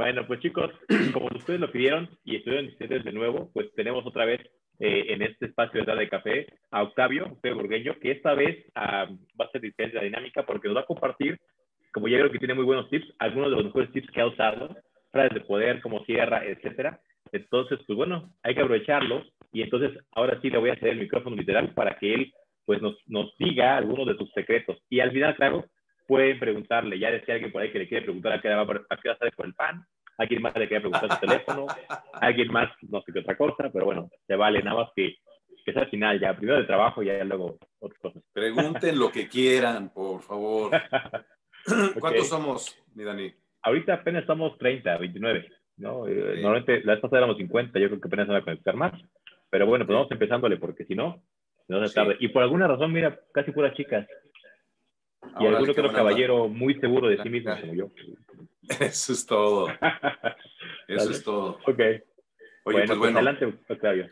Bueno, pues chicos, como ustedes lo pidieron y estuvieron ustedes de nuevo, pues tenemos otra vez eh, en este espacio de de café a Octavio, Octavio Burgueño, que esta vez ah, va a ser diferente la dinámica porque nos va a compartir, como ya creo que tiene muy buenos tips, algunos de los mejores tips que ha usado, frases de poder, como cierra, etcétera. Entonces, pues bueno, hay que aprovecharlos y entonces ahora sí le voy a hacer el micrófono literal para que él pues nos, nos diga algunos de sus secretos. Y al final, claro, pueden preguntarle, ya decía alguien por ahí que le quiere preguntar a qué va a qué salir por el pan, alguien más le quiere preguntar su teléfono, alguien más no sé qué otra cosa, pero bueno, se vale, nada más que, que sea al final, ya primero el trabajo y ya luego otras cosas. Pregunten lo que quieran, por favor. ¿Cuántos somos, mi Dani? Ahorita apenas somos 30, 29, ¿no? Eh, normalmente la vez pasada éramos 50, yo creo que apenas se va a conectar más. Pero bueno, pues vamos empezándole, porque si no, no se tarde. Y por alguna razón, mira, casi puras chicas. Y alguno que otro caballero muy seguro de sí mismo, como yo. Eso es todo. Eso es todo. Ok. Oye, bueno, pues bueno. Adelante, Octavio.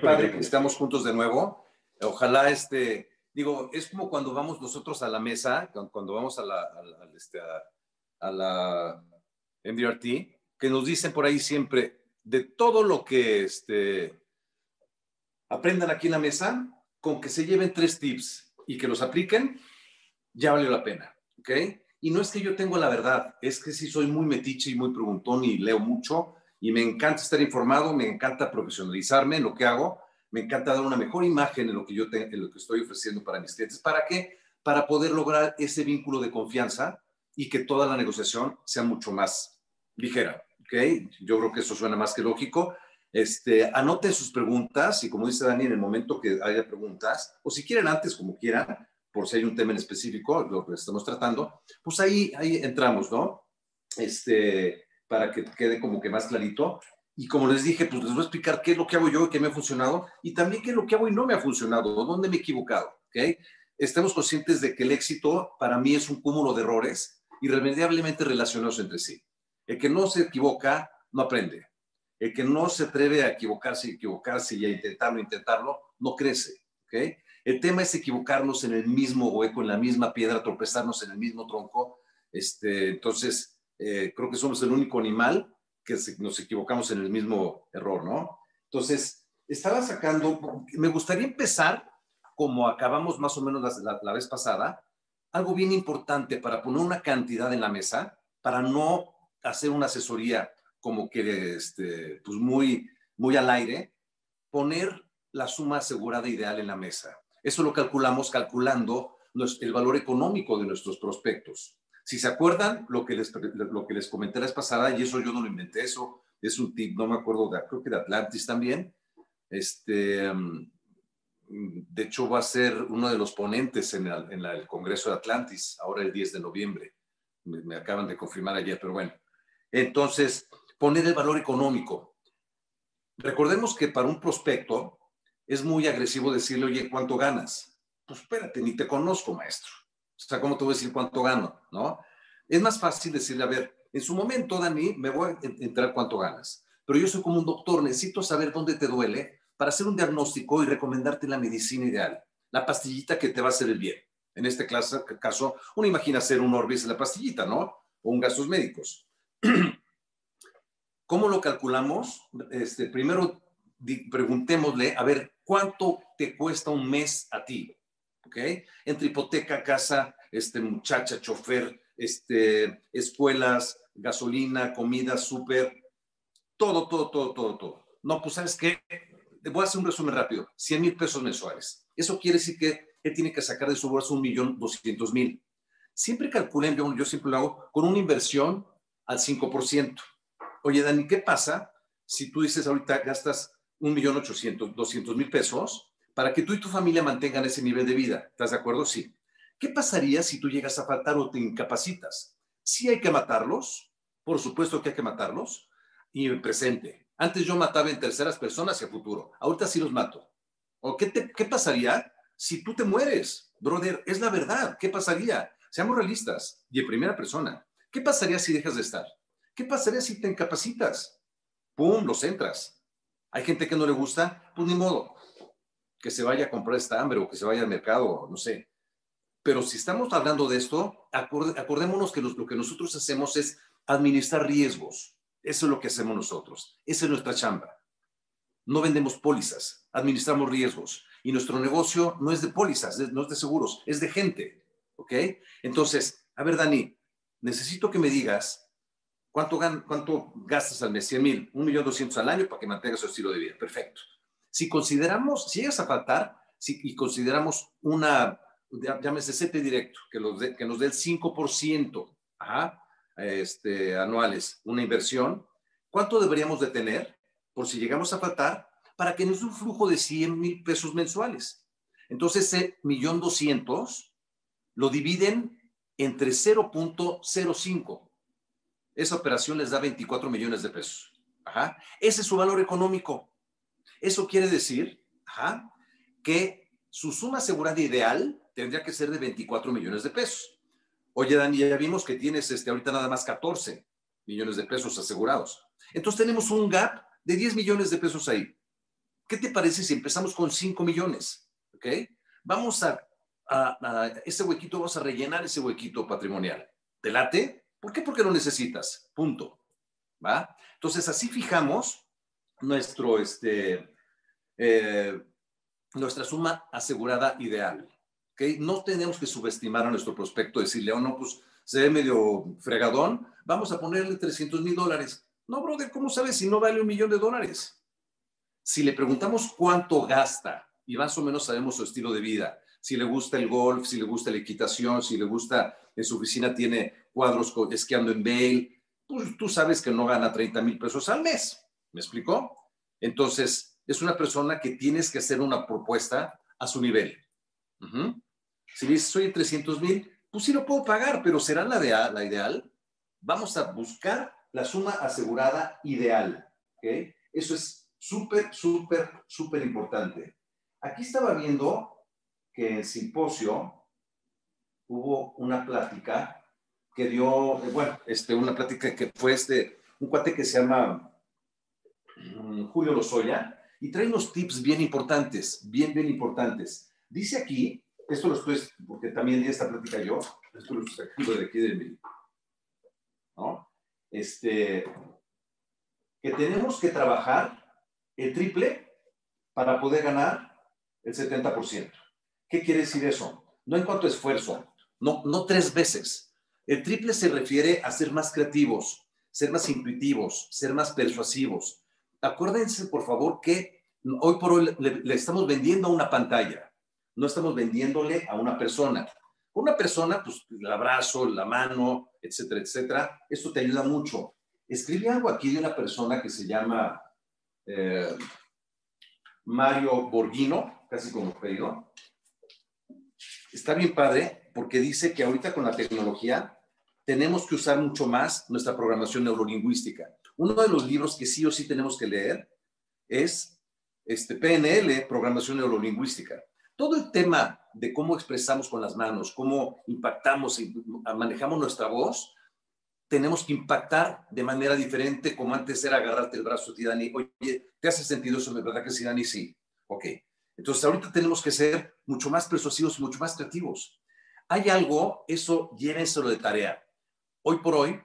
Padre que estamos juntos de nuevo. Ojalá este, digo, es como cuando vamos nosotros a la mesa, cuando vamos a la, a, este, a, la MDRT, que nos dicen por ahí siempre, de todo lo que este, aprendan aquí en la mesa, con que se lleven tres tips y que los apliquen, ya valió la pena, ¿ok? Y no es que yo tenga la verdad, es que sí soy muy metiche y muy preguntón y leo mucho y me encanta estar informado, me encanta profesionalizarme en lo que hago, me encanta dar una mejor imagen en lo que yo en lo que estoy ofreciendo para mis clientes. ¿Para qué? Para poder lograr ese vínculo de confianza y que toda la negociación sea mucho más ligera, ¿ok? Yo creo que eso suena más que lógico este, anote sus preguntas y como dice Dani, en el momento que haya preguntas, o si quieren antes, como quieran, por si hay un tema en específico, lo que estamos tratando, pues ahí, ahí entramos, ¿no? Este, para que quede como que más clarito. Y como les dije, pues les voy a explicar qué es lo que hago yo y qué me ha funcionado, y también qué es lo que hago y no me ha funcionado, dónde me he equivocado, ¿ok? Estemos conscientes de que el éxito para mí es un cúmulo de errores irremediablemente relacionados entre sí. El que no se equivoca no aprende. El que no se atreve a equivocarse equivocarse y a intentarlo, intentarlo, no crece. ¿ok? El tema es equivocarnos en el mismo hueco, en la misma piedra, tropezarnos en el mismo tronco. Este, entonces, eh, creo que somos el único animal que nos equivocamos en el mismo error, ¿no? Entonces, estaba sacando, me gustaría empezar como acabamos más o menos la, la vez pasada, algo bien importante para poner una cantidad en la mesa, para no hacer una asesoría como que este, pues muy, muy al aire, poner la suma asegurada ideal en la mesa. Eso lo calculamos calculando el valor económico de nuestros prospectos. Si se acuerdan lo que les, lo que les comenté la vez pasada, y eso yo no lo inventé, eso es un tip, no me acuerdo, de, creo que de Atlantis también. Este, mm, de hecho, va a ser uno de los ponentes en, el, Congreso de Atlantis, ahora el 10 de noviembre. me acaban de confirmar ayer, pero bueno. Entonces, poner el valor económico. Recordemos que para un prospecto es muy agresivo decirle, oye, ¿cuánto ganas? Pues espérate, ni te conozco, maestro. O sea, ¿cómo te voy a decir cuánto gano? ¿No? Es más fácil decirle, a ver, en su momento, Dani, me voy a entrar cuánto ganas. Pero yo soy como un doctor, necesito saber dónde te duele para hacer un diagnóstico y recomendarte la medicina ideal, la pastillita que te va a hacer el bien. En este caso, uno imagina hacer un Orbis en la pastillita, ¿no? O un gastos médicos. ¿Cómo lo calculamos? Este, primero preguntémosle, a ver, ¿cuánto te cuesta un mes a ti? ¿Ok? Entre hipoteca, casa, este, muchacha, chofer, este, escuelas, gasolina, comida, súper, todo, todo, todo, todo, todo. No, pues sabes qué, voy a hacer un resumen rápido, 100 mil pesos mensuales. Eso quiere decir que él tiene que sacar de su bolsa un millón doscientos mil. Siempre calculen, yo, yo siempre lo hago, con una inversión al 5%. Oye, Dani, ¿qué pasa si tú dices ahorita gastas un millón ochocientos, doscientos mil pesos para que tú y tu familia mantengan ese nivel de vida? ¿Estás de acuerdo? Sí. ¿Qué pasaría si tú llegas a faltar o te incapacitas? Sí hay que matarlos, por supuesto que hay que matarlos, y en presente. Antes yo mataba en terceras personas y a futuro. Ahorita sí los mato. ¿O qué, qué pasaría si tú te mueres? Brother, es la verdad. ¿Qué pasaría? Seamos realistas y en primera persona. ¿Qué pasaría si dejas de estar? ¿Qué pasaría si te incapacitas? ¡Pum! Los entras. Hay gente que no le gusta, pues ni modo. Que se vaya a comprar esta hambre o que se vaya al mercado, no sé. Pero si estamos hablando de esto, acordémonos que lo que nosotros hacemos es administrar riesgos. Eso es lo que hacemos nosotros. Esa es nuestra chamba. No vendemos pólizas, administramos riesgos. Y nuestro negocio no es de pólizas, no es de seguros, es de gente. ¿Ok? Entonces, a ver, Dani, necesito que me digas cuánto, cuánto gastas al mes, 100 mil, 1 millón 200 al año para que mantengas su estilo de vida. Perfecto. Si consideramos, si llegas a faltar, si, y consideramos una, llámese CP directo, que, que nos dé el 5% este, anuales, una inversión, ¿cuánto deberíamos de tener por si llegamos a faltar para que nos dé un flujo de 100 mil pesos mensuales? Entonces, ese millón doscientos lo dividen entre 0.05. Esa operación les da 24 millones de pesos. Ajá. Ese es su valor económico. Eso quiere decir ajá, que su suma asegurada ideal tendría que ser de 24 millones de pesos. Oye, Dani, ya vimos que tienes este, ahorita nada más 14 millones de pesos asegurados. Entonces tenemos un gap de 10 millones de pesos ahí. ¿Qué te parece si empezamos con 5 millones? ¿Ok? Vamos a ese huequito, vas a rellenar ese huequito patrimonial. ¿Te late? ¿Por qué? Porque lo necesitas. Punto. ¿Va? Entonces, así fijamos nuestro, este, eh, nuestra suma asegurada ideal. ¿okay? No tenemos que subestimar a nuestro prospecto, decirle, oh, no, pues se ve medio fregadón, vamos a ponerle 300 mil dólares. No, brother, ¿cómo sabes si no vale un millón de dólares? Si le preguntamos cuánto gasta y más o menos sabemos su estilo de vida, si le gusta el golf, si le gusta la equitación, si le gusta, en su oficina tiene cuadros esquiando en Bale, pues tú sabes que no gana 30 mil pesos al mes. ¿Me explicó? Entonces, es una persona que tienes que hacer una propuesta a su nivel. Si dices, soy 300 mil, pues sí lo puedo pagar, pero ¿será la, de, la ideal? Vamos a buscar la suma asegurada ideal. ¿okay? Eso es súper, súper, súper importante. Aquí estaba viendo que en simposio hubo una plática que dio, eh, bueno, este, una plática que fue este, un cuate que se llama mm, Julio Lozoya, y trae unos tips bien importantes, bien, bien importantes. Dice aquí, esto lo estoy, porque también di esta plática yo, esto lo escribo de aquí de mí, ¿no? Este, que tenemos que trabajar el triple para poder ganar el 70%. ¿Qué quiere decir eso? No en cuanto a esfuerzo, no, no tres veces. El triple se refiere a ser más creativos, ser más intuitivos, ser más persuasivos. Acuérdense, por favor, que hoy por hoy le, estamos vendiendo a una pantalla, no estamos vendiéndole a una persona. Una persona, pues el abrazo, la mano, etcétera, etcétera, esto te ayuda mucho. Escribí algo aquí de una persona que se llama eh, Mario Borghino, casi como pedido está bien padre porque dice que ahorita con la tecnología tenemos que usar mucho más nuestra programación neurolingüística. Uno de los libros que sí o sí tenemos que leer es este PNL, programación neurolingüística. Todo el tema de cómo expresamos con las manos, cómo impactamos y manejamos nuestra voz, tenemos que impactar de manera diferente, como antes era agarrarte el brazo a Dani. Oye, ¿te hace sentido eso? ¿De verdad que sí, Dani? Sí. Ok. Entonces, ahorita tenemos que ser mucho más persuasivos, mucho más creativos. Hay algo, eso llévenselo de tarea. Hoy por hoy,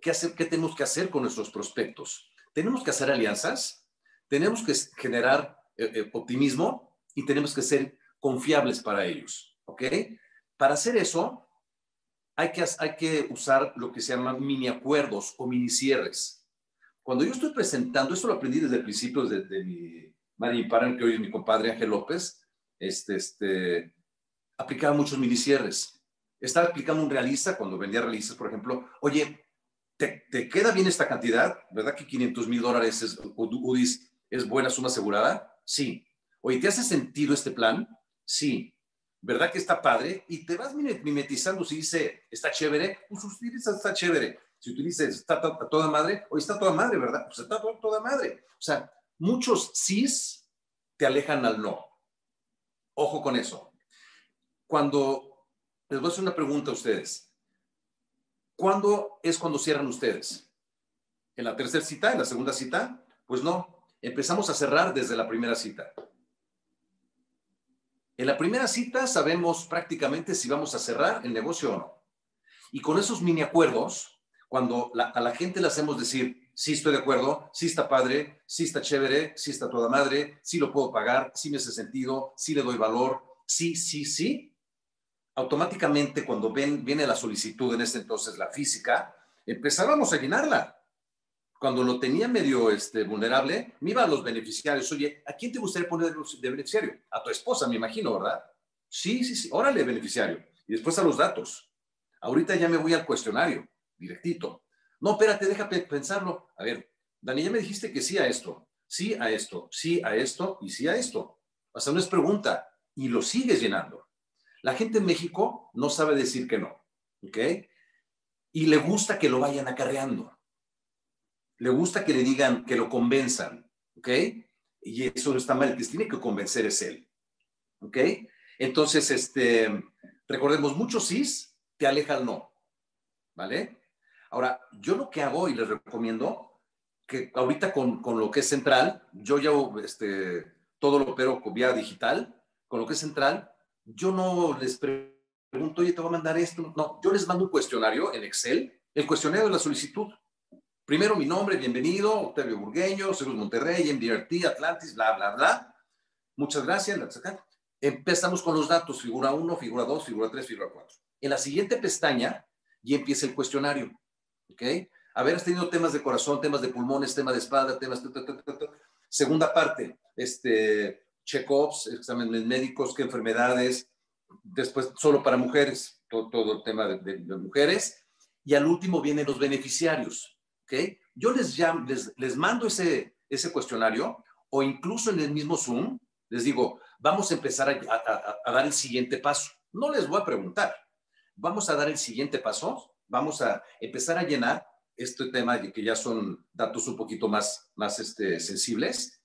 ¿qué, hacer, ¿qué tenemos que hacer con nuestros prospectos? Tenemos que hacer alianzas, tenemos que generar eh, eh, optimismo y tenemos que ser confiables para ellos. ¿Ok? Para hacer eso, hay que, hay que usar lo que se llama mini acuerdos o mini cierres. Cuando yo estoy presentando, esto lo aprendí desde el principio de, de mi Mari que hoy es mi compadre Ángel López, este, este, aplicaba muchos minicierres. Estaba aplicando un realista cuando vendía realistas, por ejemplo. Oye, ¿te, te queda bien esta cantidad? ¿Verdad que 500 mil dólares es, UDIs es buena suma asegurada? Sí. Oye, ¿te hace sentido este plan? Sí. ¿Verdad que está padre? Y te vas mimetizando si dice, está chévere, pues utiliza está chévere. Si utilizas, está toda madre, oye, está toda madre, ¿verdad? Pues está toda, toda madre. O sea, muchos sís te alejan al no. Ojo con eso. Cuando les voy a hacer una pregunta a ustedes. ¿Cuándo es cuando cierran ustedes? ¿En la tercera cita? ¿En la segunda cita? Pues no. Empezamos a cerrar desde la primera cita. En la primera cita sabemos prácticamente si vamos a cerrar el negocio o no. Y con esos mini acuerdos, cuando a la gente le hacemos decir, sí estoy de acuerdo, sí está padre, sí está chévere, sí está toda madre, sí lo puedo pagar, sí me hace sentido, sí le doy valor, sí, sí, sí, automáticamente cuando ven, viene la solicitud, en este entonces la física, empezábamos a llenarla. Cuando lo tenía medio este, vulnerable, me iba a los beneficiarios. Oye, ¿a quién te gustaría poner de beneficiario? A tu esposa, me imagino, ¿verdad? Sí, sí, sí. Órale, beneficiario. Y después a los datos. Ahorita ya me voy al cuestionario, directito. No, espérate, déjame pensarlo. A ver, Dani, ya me dijiste que sí a esto, sí a esto, sí a esto y sí a esto. O sea, no es pregunta. Y lo sigues llenando. La gente en México no sabe decir que no, ¿ok? Y le gusta que lo vayan acarreando. Le gusta que le digan, que lo convenzan, ¿ok? Y eso no está mal, que tiene que convencer es él, ¿ok? Entonces, este, recordemos, muchos sí te aleja el no, ¿vale? Ahora, yo lo que hago y les recomiendo, que ahorita con, con lo que es central, yo ya este, todo lo opero vía digital, con lo que es central, yo no les pregunto, oye, te voy a mandar esto. No, yo les mando un cuestionario en Excel, el cuestionario de la solicitud. Primero mi nombre, bienvenido, Octavio Burgueño, Seguros Monterrey, MDRT, Atlantis, bla, bla, bla. Muchas gracias. Empezamos con los datos, figura 1, figura 2, figura 3, figura 4. En la siguiente pestaña y empieza el cuestionario. ¿Ok? A ver, has tenido temas de corazón, temas de pulmones, temas de espalda, temas... Segunda parte, este, check-ups, exámenes médicos, qué enfermedades, después solo para mujeres, todo, el tema de, mujeres, y al último vienen los beneficiarios, ¿ok? Yo les, llamo, les, mando ese, ese cuestionario o incluso en el mismo Zoom, les digo, vamos a empezar a, a, dar el siguiente paso. No les voy a preguntar, vamos a dar el siguiente paso, vamos a empezar a llenar este tema que ya son datos un poquito más, más este, sensibles.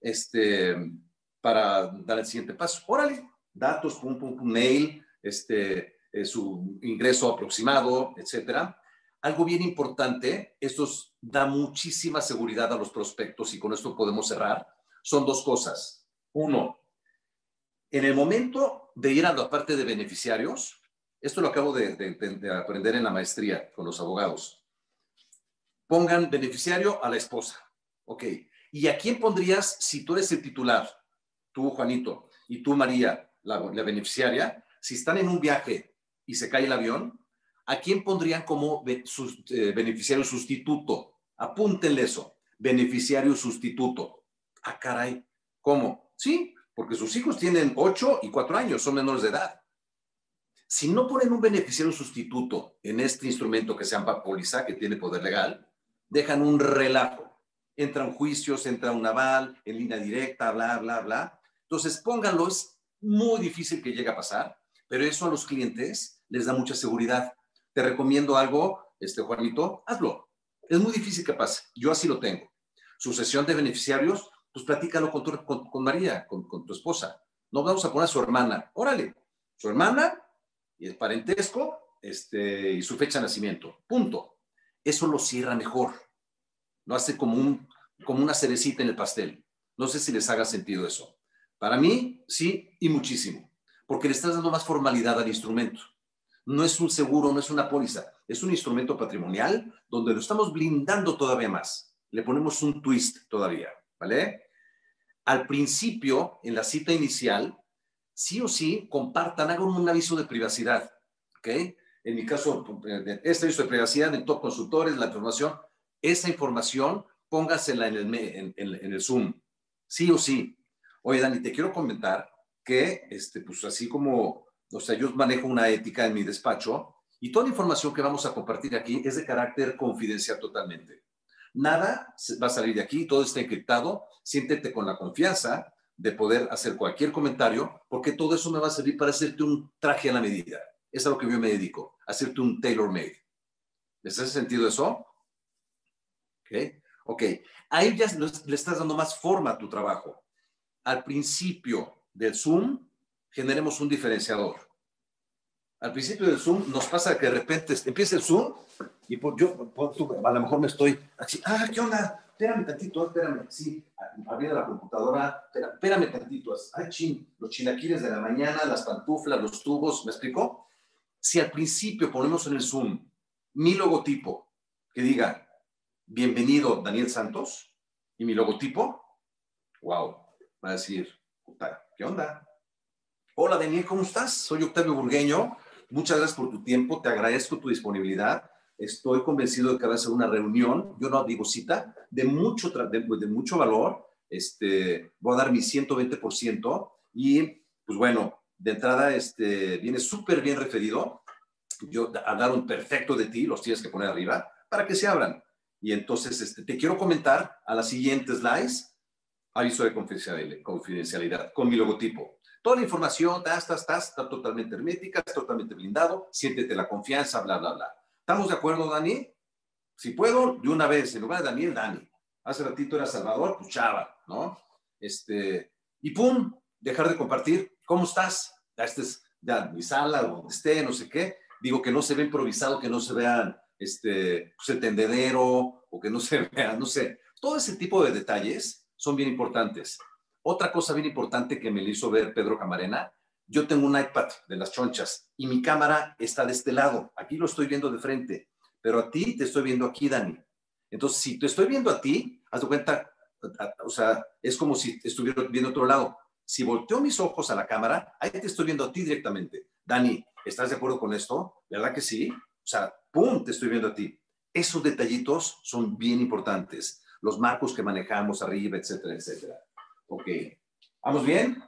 Este, para dar el siguiente paso. Órale, datos, pum, pum, mail, este, eh, su ingreso aproximado, etcétera. Algo bien importante, esto da muchísima seguridad a los prospectos y con esto podemos cerrar, son dos cosas. Uno, en el momento de ir a la parte de beneficiarios, esto lo acabo de, de aprender en la maestría con los abogados, pongan beneficiario a la esposa. Ok. ¿Y a quién pondrías si tú eres el titular? Tú, Juanito, y tú, María, la, beneficiaria, si están en un viaje y se cae el avión, ¿a quién pondrían como eh, beneficiario sustituto? Apúntenle eso, beneficiario sustituto. Ah, caray, ¿cómo? Sí, porque sus hijos tienen 8 y 4 años, son menores de edad. Si no ponen un beneficiario sustituto en este instrumento que se llama póliza, que tiene poder legal, dejan un relajo. Entran juicios, entra un aval, en línea directa, bla, bla, bla. Entonces, pónganlo, es muy difícil que llegue a pasar, pero eso a los clientes les da mucha seguridad. Te recomiendo algo, este Juanito, hazlo. Es muy difícil que pase. Yo así lo tengo. Sucesión de beneficiarios, pues platícalo con, tu, con, María, con, tu esposa. No vamos a poner a su hermana. Órale, su hermana y el parentesco este, y su fecha de nacimiento. Punto. Eso lo cierra mejor. Lo hace como, un, como una cerecita en el pastel. No sé si les haga sentido eso. Para mí, sí, y muchísimo, porque le estás dando más formalidad al instrumento. No es un seguro, no es una póliza, es un instrumento patrimonial donde lo estamos blindando todavía más. Le ponemos un twist todavía, ¿vale? Al principio, en la cita inicial, sí o sí, compartan, hagan un aviso de privacidad, ¿ok? En mi caso, este aviso de privacidad en top consultores, la información, esa información póngasela en el, en, el Zoom, sí o sí, Oye, Dani, te quiero comentar que, este, pues así como, o sea, yo manejo una ética en mi despacho y toda la información que vamos a compartir aquí es de carácter confidencial totalmente. Nada va a salir de aquí, todo está encriptado. Siéntete con la confianza de poder hacer cualquier comentario, porque todo eso me va a servir para hacerte un traje a la medida. Es a lo que yo me dedico, hacerte un tailor-made. ¿Les hace sentido eso? Ok. Ok. Ahí ya le estás dando más forma a tu trabajo al principio del Zoom generemos un diferenciador. Al principio del Zoom nos pasa que de repente empieza el Zoom y por, yo a lo mejor me estoy así, ah, ¿qué onda? Espérame tantito, espérame, sí, abriendo la computadora, espérame, tantito, ay, chin, los chilaquiles de la mañana, las pantuflas, los tubos, ¿me explicó? Si al principio ponemos en el Zoom mi logotipo que diga bienvenido Daniel Santos y mi logotipo, wow, va a decir, ¿qué onda? Hola Daniel, ¿cómo estás? Soy Octavio Burgueño. Muchas gracias por tu tiempo, te agradezco tu disponibilidad. Estoy convencido de que va a ser una reunión, yo no digo cita, de mucho, de, de mucho valor. Este, voy a dar mi 120% y, pues bueno, de entrada, este, viene súper bien referido. Yo hablaron perfecto de ti, los tienes que poner arriba para que se abran. Y entonces, este, te quiero comentar a las siguientes slides, aviso de confidencialidad, con mi logotipo. Toda la información, tas, tas, tas, está totalmente hermética, está totalmente blindado, siéntete la confianza, bla, bla, bla. ¿Estamos de acuerdo, Dani? Si puedo, de una vez, en lugar de Daniel, Dani. Hace ratito era Salvador, pues ¿no? Este, y pum, dejar de compartir. ¿Cómo estás? Este es ya mi sala, donde esté, no sé qué. Digo que no se ve improvisado, que no se vean este, pues, el tendedero o que no se vea, no sé. Todo ese tipo de detalles son bien importantes. Otra cosa bien importante que me hizo ver Pedro Camarena, yo tengo un iPad de las chonchas y mi cámara está de este lado. Aquí lo estoy viendo de frente, pero a ti te estoy viendo aquí, Dani. Entonces, si te estoy viendo a ti, haz de cuenta, o sea, es como si estuviera viendo otro lado. Si volteo mis ojos a la cámara, ahí te estoy viendo a ti directamente. Dani, ¿estás de acuerdo con esto? ¿Verdad que sí? O sea, ¡pum! Te estoy viendo a ti. Esos detallitos son bien importantes. Los marcos que manejamos arriba, etcétera, etcétera. Ok. ¿Vamos bien?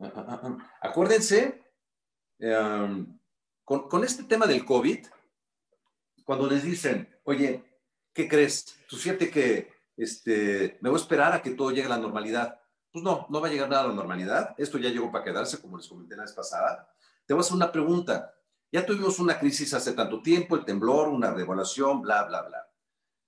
Ah, ah, ah, Acuérdense, em, con, este tema del COVID, cuando les dicen, oye, ¿qué crees? Tú fíjate que este, me voy a esperar a que todo llegue a la normalidad pues no, no va a llegar nada a la normalidad. Esto ya llegó para quedarse, como les comenté la vez pasada. Te voy a hacer una pregunta. Ya tuvimos una crisis hace tanto tiempo, el temblor, una devaluación, bla, bla, bla.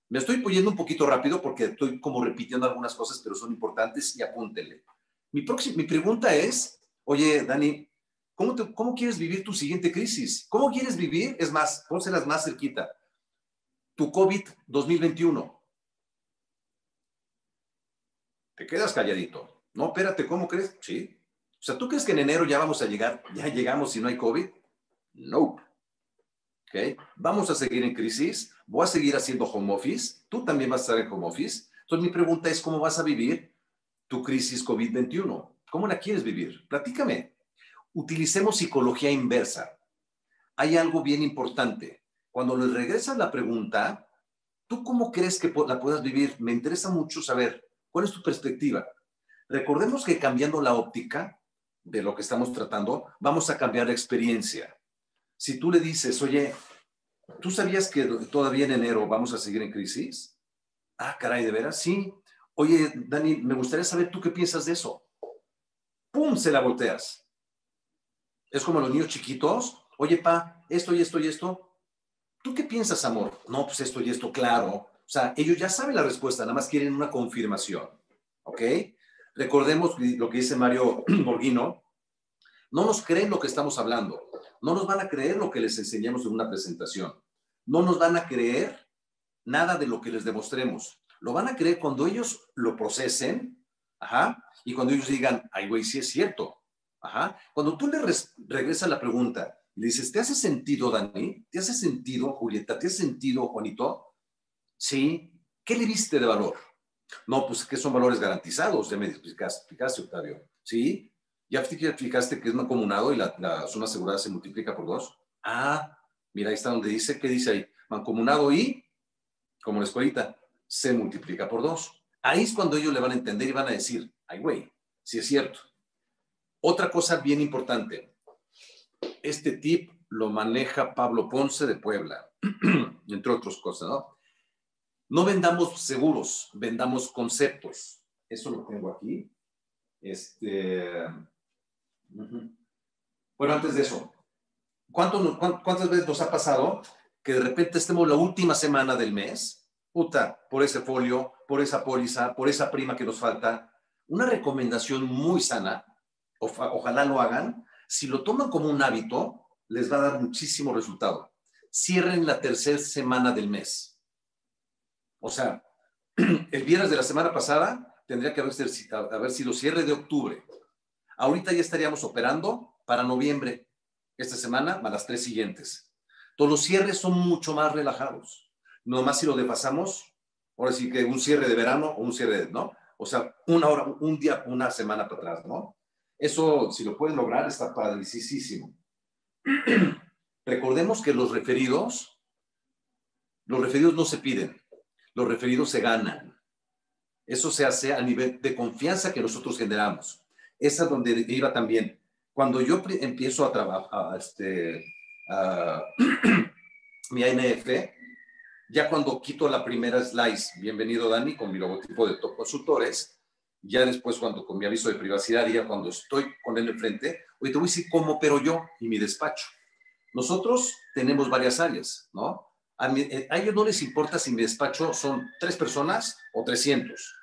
Me estoy poniendo un poquito rápido porque estoy como repitiendo algunas cosas, pero son importantes y apúntenle. Mi, próxima, mi pregunta es, oye, Dani, ¿cómo, ¿cómo quieres vivir tu siguiente crisis? ¿Cómo quieres vivir? Es más, pónselas más cerquita. Tu COVID 2021. Te quedas calladito. No, espérate, ¿cómo crees? Sí. O sea, ¿tú crees que en enero ya vamos a llegar, ya llegamos si no hay COVID? No. ¿Ok? Vamos a seguir en crisis, voy a seguir haciendo home office, tú también vas a estar en home office. Entonces mi pregunta es, ¿cómo vas a vivir tu crisis COVID-21? ¿Cómo la quieres vivir? Platícame. Utilicemos psicología inversa. Hay algo bien importante. Cuando le regresas la pregunta, ¿tú cómo crees que la puedas vivir? Me interesa mucho saber cuál es tu perspectiva. Recordemos que cambiando la óptica de lo que estamos tratando, vamos a cambiar la experiencia. Si tú le dices, oye, ¿tú sabías que todavía en enero vamos a seguir en crisis? Ah, caray, ¿de veras? Sí. Oye, Dani, me gustaría saber tú qué piensas de eso. ¡Pum! Se la volteas. Es como los niños chiquitos. Oye, pa, esto y esto y esto. ¿Tú qué piensas, amor? No, pues esto y esto, claro. O sea, ellos ya saben la respuesta, nada más quieren una confirmación. ¿Ok? Recordemos lo que dice Mario Borghino, no nos creen lo que estamos hablando, no nos van a creer lo que les enseñamos en una presentación, no nos van a creer nada de lo que les demostremos, lo van a creer cuando ellos lo procesen, ajá, y cuando ellos digan, ay, güey, sí es cierto, ajá. Cuando tú le regresas la pregunta y le dices, ¿te hace sentido, Dani? ¿Te hace sentido, Julieta? ¿Te hace sentido, Juanito? Sí. ¿Qué le viste de valor? No, pues que son valores garantizados, ya me explicaste, Octavio. ¿Sí? ¿Ya explicaste que es mancomunado y la, suma asegurada se multiplica por dos? Ah, mira, ahí está donde dice, ¿qué dice ahí? Mancomunado y, como la escuelita, se multiplica por dos. Ahí es cuando ellos le van a entender y van a decir, ay, güey, sí es cierto. Otra cosa bien importante, este tip lo maneja Pablo Ponce de Puebla, entre otras cosas, ¿no? No vendamos seguros, vendamos conceptos. Eso lo tengo aquí. Este, Bueno, antes de eso, ¿cuántas veces nos ha pasado que de repente estemos la última semana del mes, puta, por ese folio, por esa póliza, por esa prima que nos falta? Una recomendación muy sana, ojalá lo hagan, si lo toman como un hábito, les va a dar muchísimo resultado. Cierren la tercera semana del mes o sea, el viernes de la semana pasada tendría que haber, haber sido cierre de octubre. Ahorita ya estaríamos operando para noviembre, esta semana, a las tres siguientes. Todos los cierres son mucho más relajados. nomás si lo desfasamos, ahora sí que un cierre de verano o un cierre de, ¿no? O sea, una hora, un día, una semana para atrás, ¿no? Eso, si lo puedes lograr, está padricísimo. Recordemos que los referidos, los referidos no se piden, los referidos se ganan. Eso se hace a nivel de confianza que nosotros generamos. Esa es donde iba también. Cuando yo empiezo a trabajar, este, mi ANF, ya cuando quito la primera slice, bienvenido Dani, con mi logotipo de Top Consultores, ya después cuando con mi aviso de privacidad, ya cuando estoy con él enfrente, oye, te voy a decir cómo pero yo y mi despacho. Nosotros tenemos varias áreas, ¿no? Eh, a, ellos no les importa si mi despacho son tres personas o 300.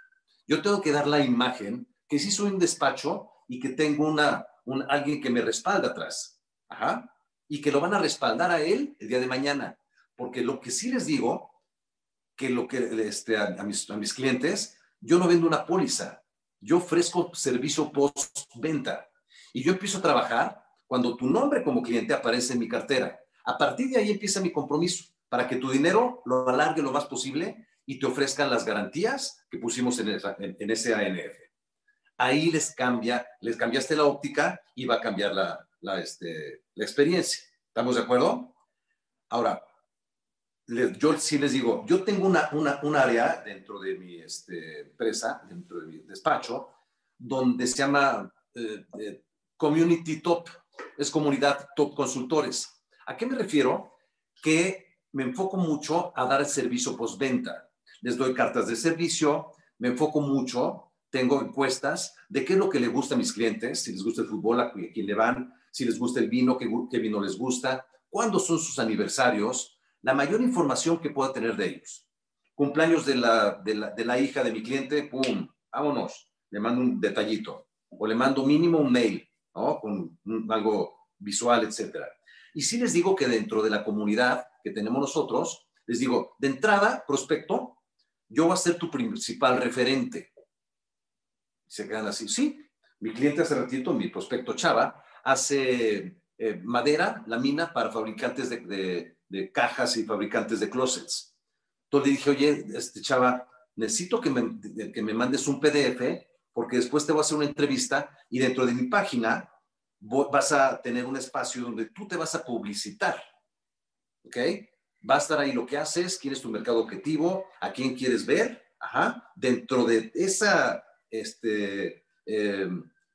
Yo tengo que dar la imagen que soy un despacho y que tengo una, un, alguien que me respalda atrás. Y que lo van a respaldar a él el día de mañana. Porque lo que sí les digo, que lo que este, a, mis, a mis clientes, yo no vendo una póliza, yo ofrezco servicio post-venta. Y yo empiezo a trabajar cuando tu nombre como cliente aparece en mi cartera. A partir de ahí empieza mi compromiso para que tu dinero lo alargue lo más posible y te ofrezcan las garantías que pusimos en, en, ese ANF. Ahí les cambia, les cambiaste la óptica y va a cambiar la, la, este, la experiencia. ¿Estamos de acuerdo? Ahora, yo sí les digo, yo tengo una, una, un área dentro de mi este, empresa, dentro de mi despacho, donde se llama eh, eh, Community Top, es comunidad Top Consultores. ¿A qué me refiero? Que me enfoco mucho a dar el servicio postventa. Les doy cartas de servicio, me enfoco mucho, tengo encuestas de qué es lo que le gusta a mis clientes, si les gusta el fútbol, a quién le van, si les gusta el vino, qué, qué vino les gusta, cuándo son sus aniversarios, la mayor información que pueda tener de ellos. Cumpleaños de la, de la, de la hija de mi cliente, ¡pum! Vámonos, le mando un detallito o le mando mínimo un mail, ¿no? Con algo visual, etcétera. Y sí les digo que dentro de la comunidad que tenemos nosotros, les digo, de entrada, prospecto, yo voy a ser tu principal referente. Se quedan así, sí. Mi cliente hace ratito, mi prospecto Chava, hace eh, madera, lámina para fabricantes de, cajas y fabricantes de closets. Entonces le dije, oye, este Chava, necesito que me, que me mandes un PDF porque después te voy a hacer una entrevista y dentro de mi página vas a tener un espacio donde tú te vas a publicitar. ¿ok? Va a estar ahí lo que haces, quién es tu mercado objetivo, a quién quieres ver, ajá, dentro de esa, este, eh,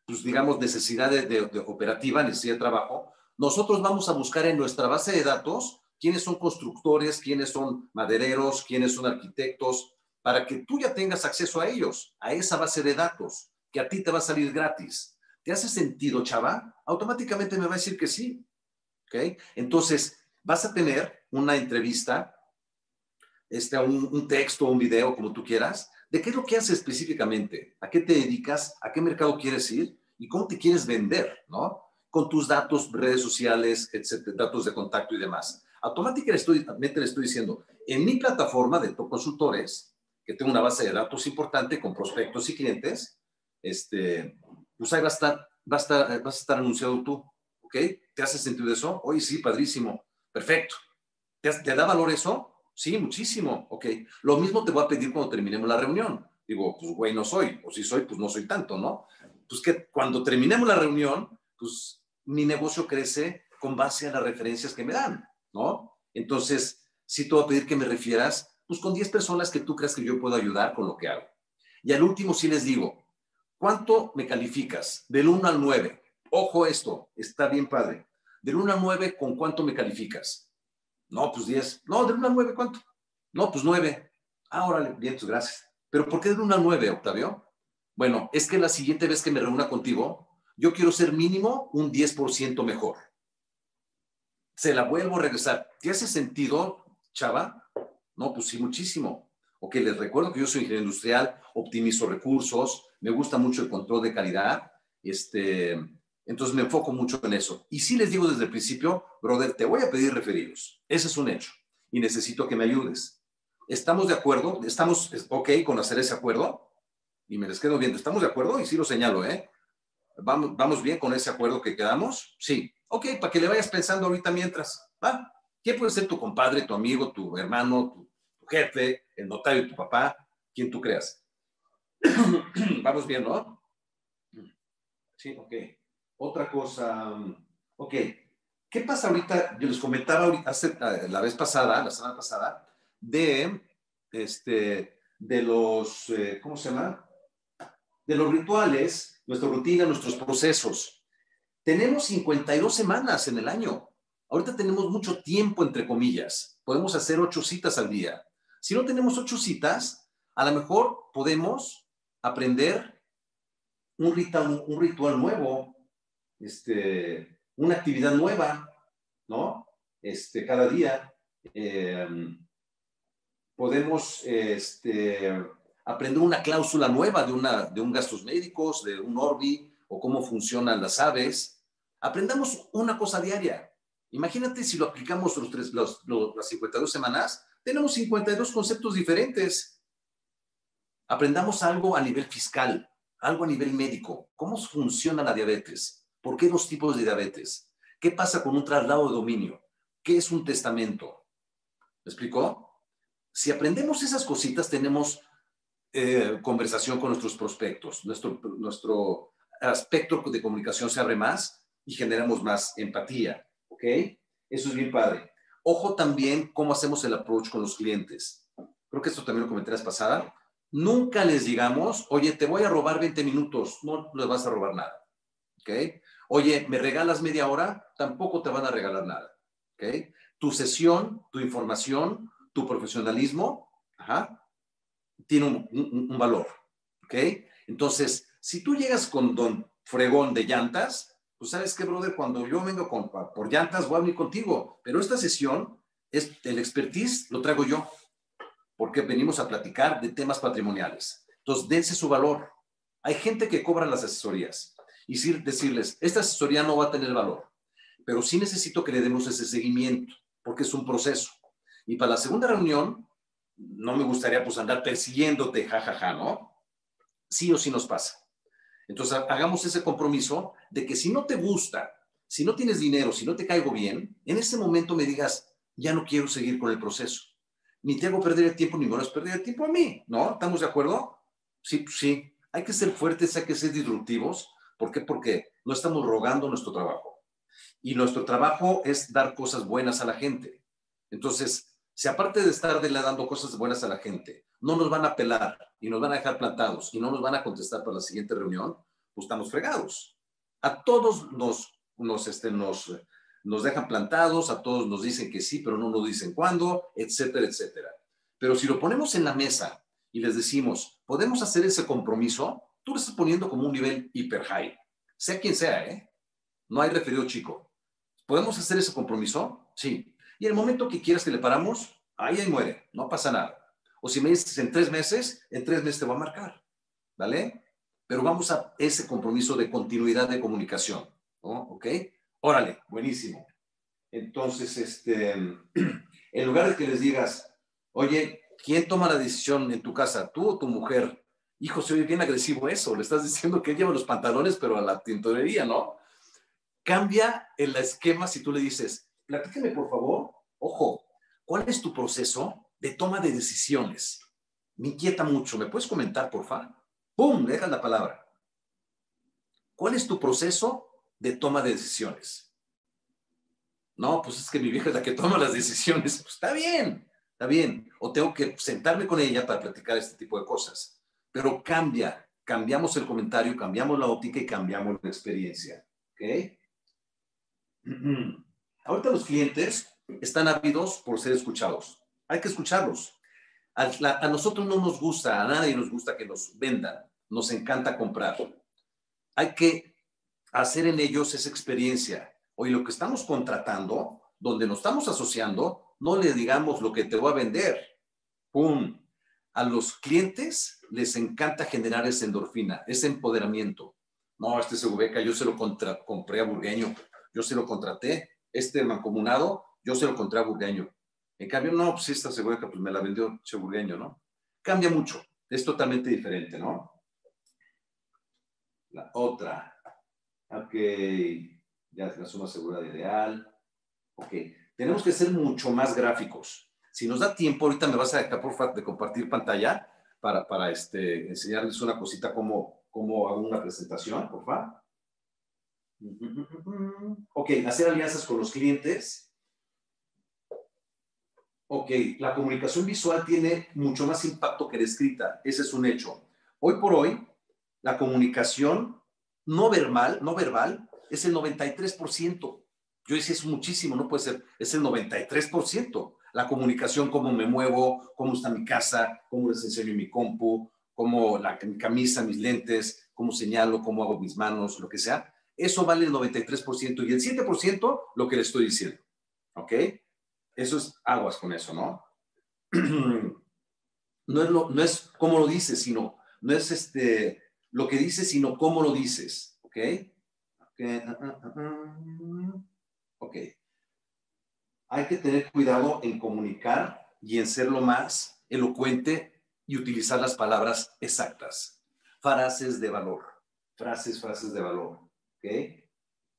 pues digamos, necesidad de, operativa, necesidad de trabajo, nosotros vamos a buscar en nuestra base de datos quiénes son constructores, quiénes son madereros, quiénes son arquitectos, para que tú ya tengas acceso a ellos, a esa base de datos, que a ti te va a salir gratis. ¿Te hace sentido, chava? Automáticamente me va a decir que sí. ¿Ok? Entonces, vas a tener una entrevista, este, un, un texto, un video, como tú quieras, de qué es lo que haces específicamente, a qué te dedicas, a qué mercado quieres ir y cómo te quieres vender, ¿no? Con tus datos, redes sociales, etcétera, datos de contacto y demás. Automáticamente le estoy diciendo, en mi plataforma de Consultores, que tengo una base de datos importante con prospectos y clientes, este, pues ahí va a estar, vas a estar anunciado tú, ¿ok? ¿Te hace sentido eso? Oye, sí, padrísimo. Perfecto. ¿Te, da valor eso? Sí, muchísimo. Ok. Lo mismo te voy a pedir cuando terminemos la reunión. Digo, pues güey, no soy. O si soy, pues no soy tanto, ¿no? Pues que cuando terminemos la reunión, pues mi negocio crece con base a las referencias que me dan, ¿no? Entonces, sí te voy a pedir que me refieras, pues con 10 personas que tú creas que yo puedo ayudar con lo que hago. Y al último sí les digo, ¿cuánto me calificas? Del 1 al 9. Ojo esto, está bien padre. Del 1 al 9, ¿con cuánto me calificas? No, pues 10. No, del 1 al 9, ¿cuánto? No, pues 9. Ah, órale, bien, pues gracias. ¿Pero por qué del 1 al 9, Octavio? Bueno, es que la siguiente vez que me reúna contigo, yo quiero ser mínimo un 10% mejor. Se la vuelvo a regresar. ¿Te hace sentido, chava? No, pues sí, muchísimo. Ok, les recuerdo que yo soy ingeniero industrial, optimizo recursos, me gusta mucho el control de calidad. Este, entonces me enfoco mucho en eso. Y sí les digo desde el principio, brother, te voy a pedir referidos. Ese es un hecho. Y necesito que me ayudes. ¿Estamos de acuerdo? ¿Estamos ok con hacer ese acuerdo? Y me les quedo viendo. ¿Estamos de acuerdo? Y sí lo señalo, ¿eh? ¿Vamos, ¿Vamos bien con ese acuerdo que quedamos? Sí. Ok, para que le vayas pensando ahorita mientras. ¿Va? ¿Quién puede ser tu compadre, tu amigo, tu hermano, tu, jefe, el notario tu papá, quien tú creas. Vamos bien, ¿no? Sí, ok. Otra cosa, ok. ¿Qué pasa ahorita? Yo les comentaba hace, la vez pasada, la semana pasada, de, este, de los, eh, ¿cómo se llama? De los rituales, nuestra rutina, nuestros procesos. Tenemos 52 semanas en el año. Ahorita tenemos mucho tiempo, entre comillas. Podemos hacer ocho citas al día. Si no tenemos ocho citas, a lo mejor podemos aprender un ritual, un ritual nuevo, este, una actividad nueva, ¿no? Este, cada día. Em, podemos este, aprender una cláusula nueva de, una, de un gastos médicos, de un Orbi, o cómo funcionan las aves. Aprendamos una cosa diaria. Imagínate si lo aplicamos los tres, los, las 52 semanas, tenemos 52 conceptos diferentes. Aprendamos algo a nivel fiscal, algo a nivel médico. ¿Cómo funciona la diabetes? ¿Por qué dos tipos de diabetes? ¿Qué pasa con un traslado de dominio? ¿Qué es un testamento? ¿Me explicó? Si aprendemos esas cositas, tenemos eh, conversación con nuestros prospectos. Nuestro, nuestro aspecto de comunicación se abre más y generamos más empatía. ¿Ok? Eso es bien padre. Ojo también cómo hacemos el approach con los clientes. Creo que esto también lo comenté la pasada. Nunca les digamos, oye, te voy a robar 20 minutos. No les vas a robar nada. ¿Ok? Oye, ¿me regalas media hora? Tampoco te van a regalar nada. ¿Ok? Tu sesión, tu información, tu profesionalismo, tiene un, valor. ¿Ok? Entonces, si tú llegas con don fregón de llantas, pues sabes qué, brother, cuando yo vengo con, por llantas voy a venir contigo, pero esta sesión, es, el expertise lo traigo yo, porque venimos a platicar de temas patrimoniales. Entonces, dense su valor. Hay gente que cobra las asesorías y decirles, esta asesoría no va a tener valor, pero sí necesito que le demos ese seguimiento, porque es un proceso. Y para la segunda reunión, no me gustaría pues andar persiguiéndote, jajaja, ¿no? Sí o sí nos pasa. Entonces, hagamos ese compromiso de que si no te gusta, si no tienes dinero, si no te caigo bien, en ese momento me digas, ya no quiero seguir con el proceso. Ni te hago perder el tiempo, ni me vas perder el tiempo a mí, ¿no? ¿Estamos de acuerdo? Sí, sí. Hay que ser fuertes, hay que ser disruptivos. ¿Por qué? Porque no estamos rogando nuestro trabajo. Y nuestro trabajo es dar cosas buenas a la gente. Entonces, si aparte de estar dando cosas buenas a la gente, no nos van a pelar y nos van a dejar plantados y no nos van a contestar para la siguiente reunión, pues estamos fregados. A todos nos, nos, este, nos, nos dejan plantados, a todos nos dicen que sí, pero no nos dicen cuándo, etcétera, etcétera. Pero si lo ponemos en la mesa y les decimos, podemos hacer ese compromiso, tú lo estás poniendo como un nivel hiper high, sea quien sea, ¿eh? No hay referido chico. ¿Podemos hacer ese compromiso? Sí. Y el momento que quieras que le paramos, ahí, ahí muere, no pasa nada. O si me dices en tres meses, en tres meses te voy a marcar, ¿vale? Pero vamos a ese compromiso de continuidad de comunicación, ¿no? ¿Ok? Órale, buenísimo. Entonces, este, en lugar de que les digas, oye, ¿quién toma la decisión en tu casa, tú o tu mujer? Hijo, se oye bien agresivo eso, le estás diciendo que él lleva los pantalones, pero a la tintorería, ¿no? Cambia el esquema si tú le dices, platícame por favor, ojo, ¿cuál es tu proceso de toma de decisiones. Me inquieta mucho. ¿Me puedes comentar, por favor? ¡Pum! Le dejas la palabra. ¿Cuál es tu proceso de toma de decisiones? No, pues es que mi vieja es la que toma las decisiones. Pues está bien, está bien. O tengo que sentarme con ella para platicar este tipo de cosas. Pero cambia, cambiamos el comentario, cambiamos la óptica y cambiamos la experiencia. ¿Ok? Ahorita los clientes están ávidos por ser escuchados hay que escucharlos. A, nosotros no nos gusta, a nadie nos gusta que nos vendan, nos encanta comprar. Hay que hacer en ellos esa experiencia. Hoy lo que estamos contratando, donde nos estamos asociando, no le digamos lo que te voy a vender. ¡Pum! A los clientes les encanta generar esa endorfina, ese empoderamiento. No, este Segubeca yo se lo compré a Burgueño, yo se lo contraté. Este mancomunado, yo se lo compré a Burgueño. En cambio, no, pues esta cebolla pues me la vendió Cheburgueño, ¿no? Cambia mucho, es totalmente diferente, ¿no? La otra, ok, ya es la suma segura de ideal, ok, tenemos que ser mucho más gráficos. Si nos da tiempo, ahorita me vas a dejar por de compartir pantalla para, para este, enseñarles una cosita cómo, cómo hago una presentación, por favor. Ok, hacer alianzas con los clientes. Ok, la comunicación visual tiene mucho más impacto que la escrita, ese es un hecho. Hoy por hoy, la comunicación no verbal, no verbal, es el 93%. Yo decía, es muchísimo, no puede ser, es el 93%. La comunicación, cómo me muevo, cómo está mi casa, cómo les enseño mi compu, cómo la, mi camisa, mis lentes, cómo señalo, cómo hago mis manos, lo que sea. Eso vale el 93% y el 7% lo que le estoy diciendo. ¿Ok? Eso es aguas con eso, ¿no? no es, lo, no es cómo lo dices, sino, no es este, lo que dices, sino cómo lo dices. ¿Ok? Ok. Ah, ah, ah, ok. Hay que tener cuidado en comunicar y en ser lo más elocuente y utilizar las palabras exactas. Frases de valor. Frases, frases de valor. ¿Ok?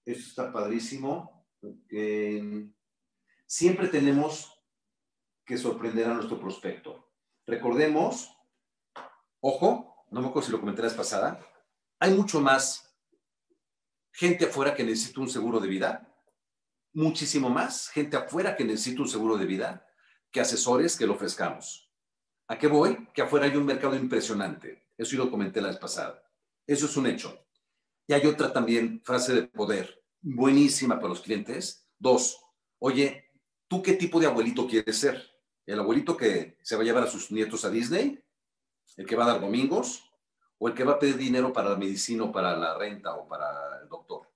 Esto está padrísimo. Siempre tenemos que sorprender a nuestro prospecto. Recordemos, ojo, no me acuerdo si lo comenté la vez pasada, hay mucho más gente afuera que necesita un seguro de vida, muchísimo más gente afuera que necesita un seguro de vida que asesores que lo ofrezcamos. ¿A qué voy? Que afuera hay un mercado impresionante. Eso yo lo comenté la vez pasada. Eso es un hecho. Y hay otra también frase de poder, buenísima para los clientes. Dos, oye, ¿tú qué tipo de abuelito quieres ser? ¿El abuelito que se va a llevar a sus nietos a Disney? ¿El que va a dar domingos? ¿O el que va a pedir dinero para la medicina o para la renta o para el doctor?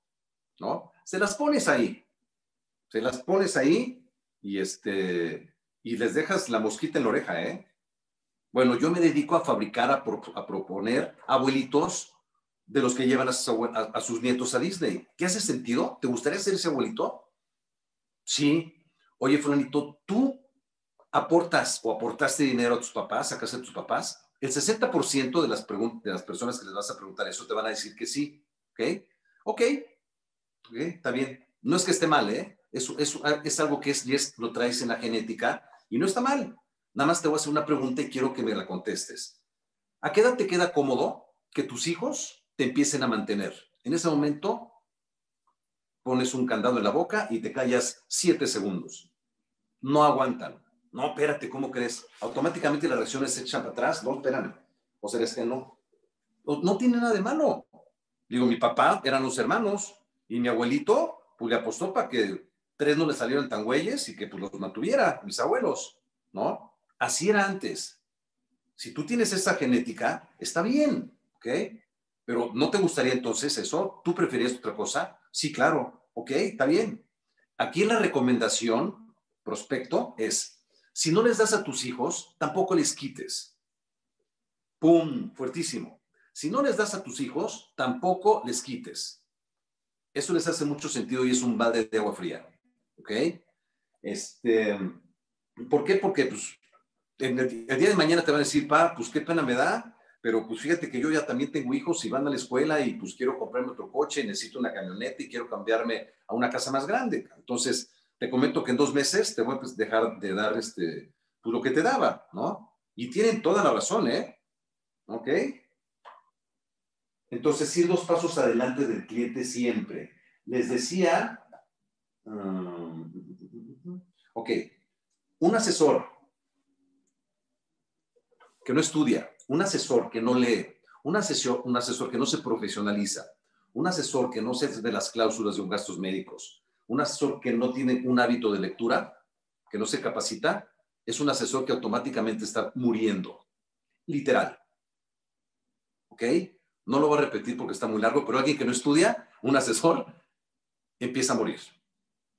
¿No? Se las pones ahí. Se las pones ahí y, este, y les dejas la mosquita en la oreja, ¿eh? Bueno, yo me dedico a fabricar, a, proponer abuelitos de los que llevan a sus, nietos a Disney. ¿Qué hace sentido? ¿Te gustaría ser ese abuelito? Sí. Oye, fulanito, ¿tú aportas o aportaste dinero a tus papás, a casa de tus papás? El 60% de las, de las personas que les vas a preguntar eso te van a decir que sí. ¿Ok? Ok. Ok, está bien. No es que esté mal, ¿eh? Eso, es algo que es, lo traes en la genética y no está mal. Nada más te voy a hacer una pregunta y quiero que me la contestes. ¿A qué edad te queda cómodo que tus hijos te empiecen a mantener? En ese momento pones un candado en la boca y te callas siete segundos. No aguantan. No, espérate, ¿cómo crees? Automáticamente las reacciones se echan para atrás. No, espérame. O sea, es que no. No, tiene nada de malo. Digo, mi papá eran los hermanos y mi abuelito, pues le apostó para que tres no le salieron tan güeyes y que pues los mantuviera, mis abuelos, ¿no? Así era antes. Si tú tienes esa genética, está bien, ¿ok? Pero ¿no te gustaría entonces eso? ¿Tú preferías otra cosa? Sí, claro, ¿ok? Está bien. Aquí la recomendación, prospecto, es, si no les das a tus hijos, tampoco les quites. ¡Pum! Fuertísimo. Si no les das a tus hijos, tampoco les quites. Eso les hace mucho sentido y es un balde de agua fría. ¿Ok? Este, ¿Por qué? Porque pues, el, día de mañana te van a decir, pa, pues qué pena me da, pero pues fíjate que yo ya también tengo hijos y van a la escuela y pues quiero comprarme otro coche, necesito una camioneta y quiero cambiarme a una casa más grande. Entonces, te comento que en dos meses te voy a pues, dejar de dar este, pues lo que te daba, ¿no? Y tienen toda la razón, ¿eh? ¿Ok? Entonces, ir dos pasos adelante del cliente siempre. Les decía, um, ok, un asesor que no estudia, un asesor que no lee, un asesor, un asesor que no se profesionaliza, un asesor que no se de las cláusulas de un gastos médicos, un asesor que no tiene un hábito de lectura, que no se capacita, es un asesor que automáticamente está muriendo. Literal. ¿Ok? No lo voy a repetir porque está muy largo, pero alguien que no estudia, un asesor, empieza a morir.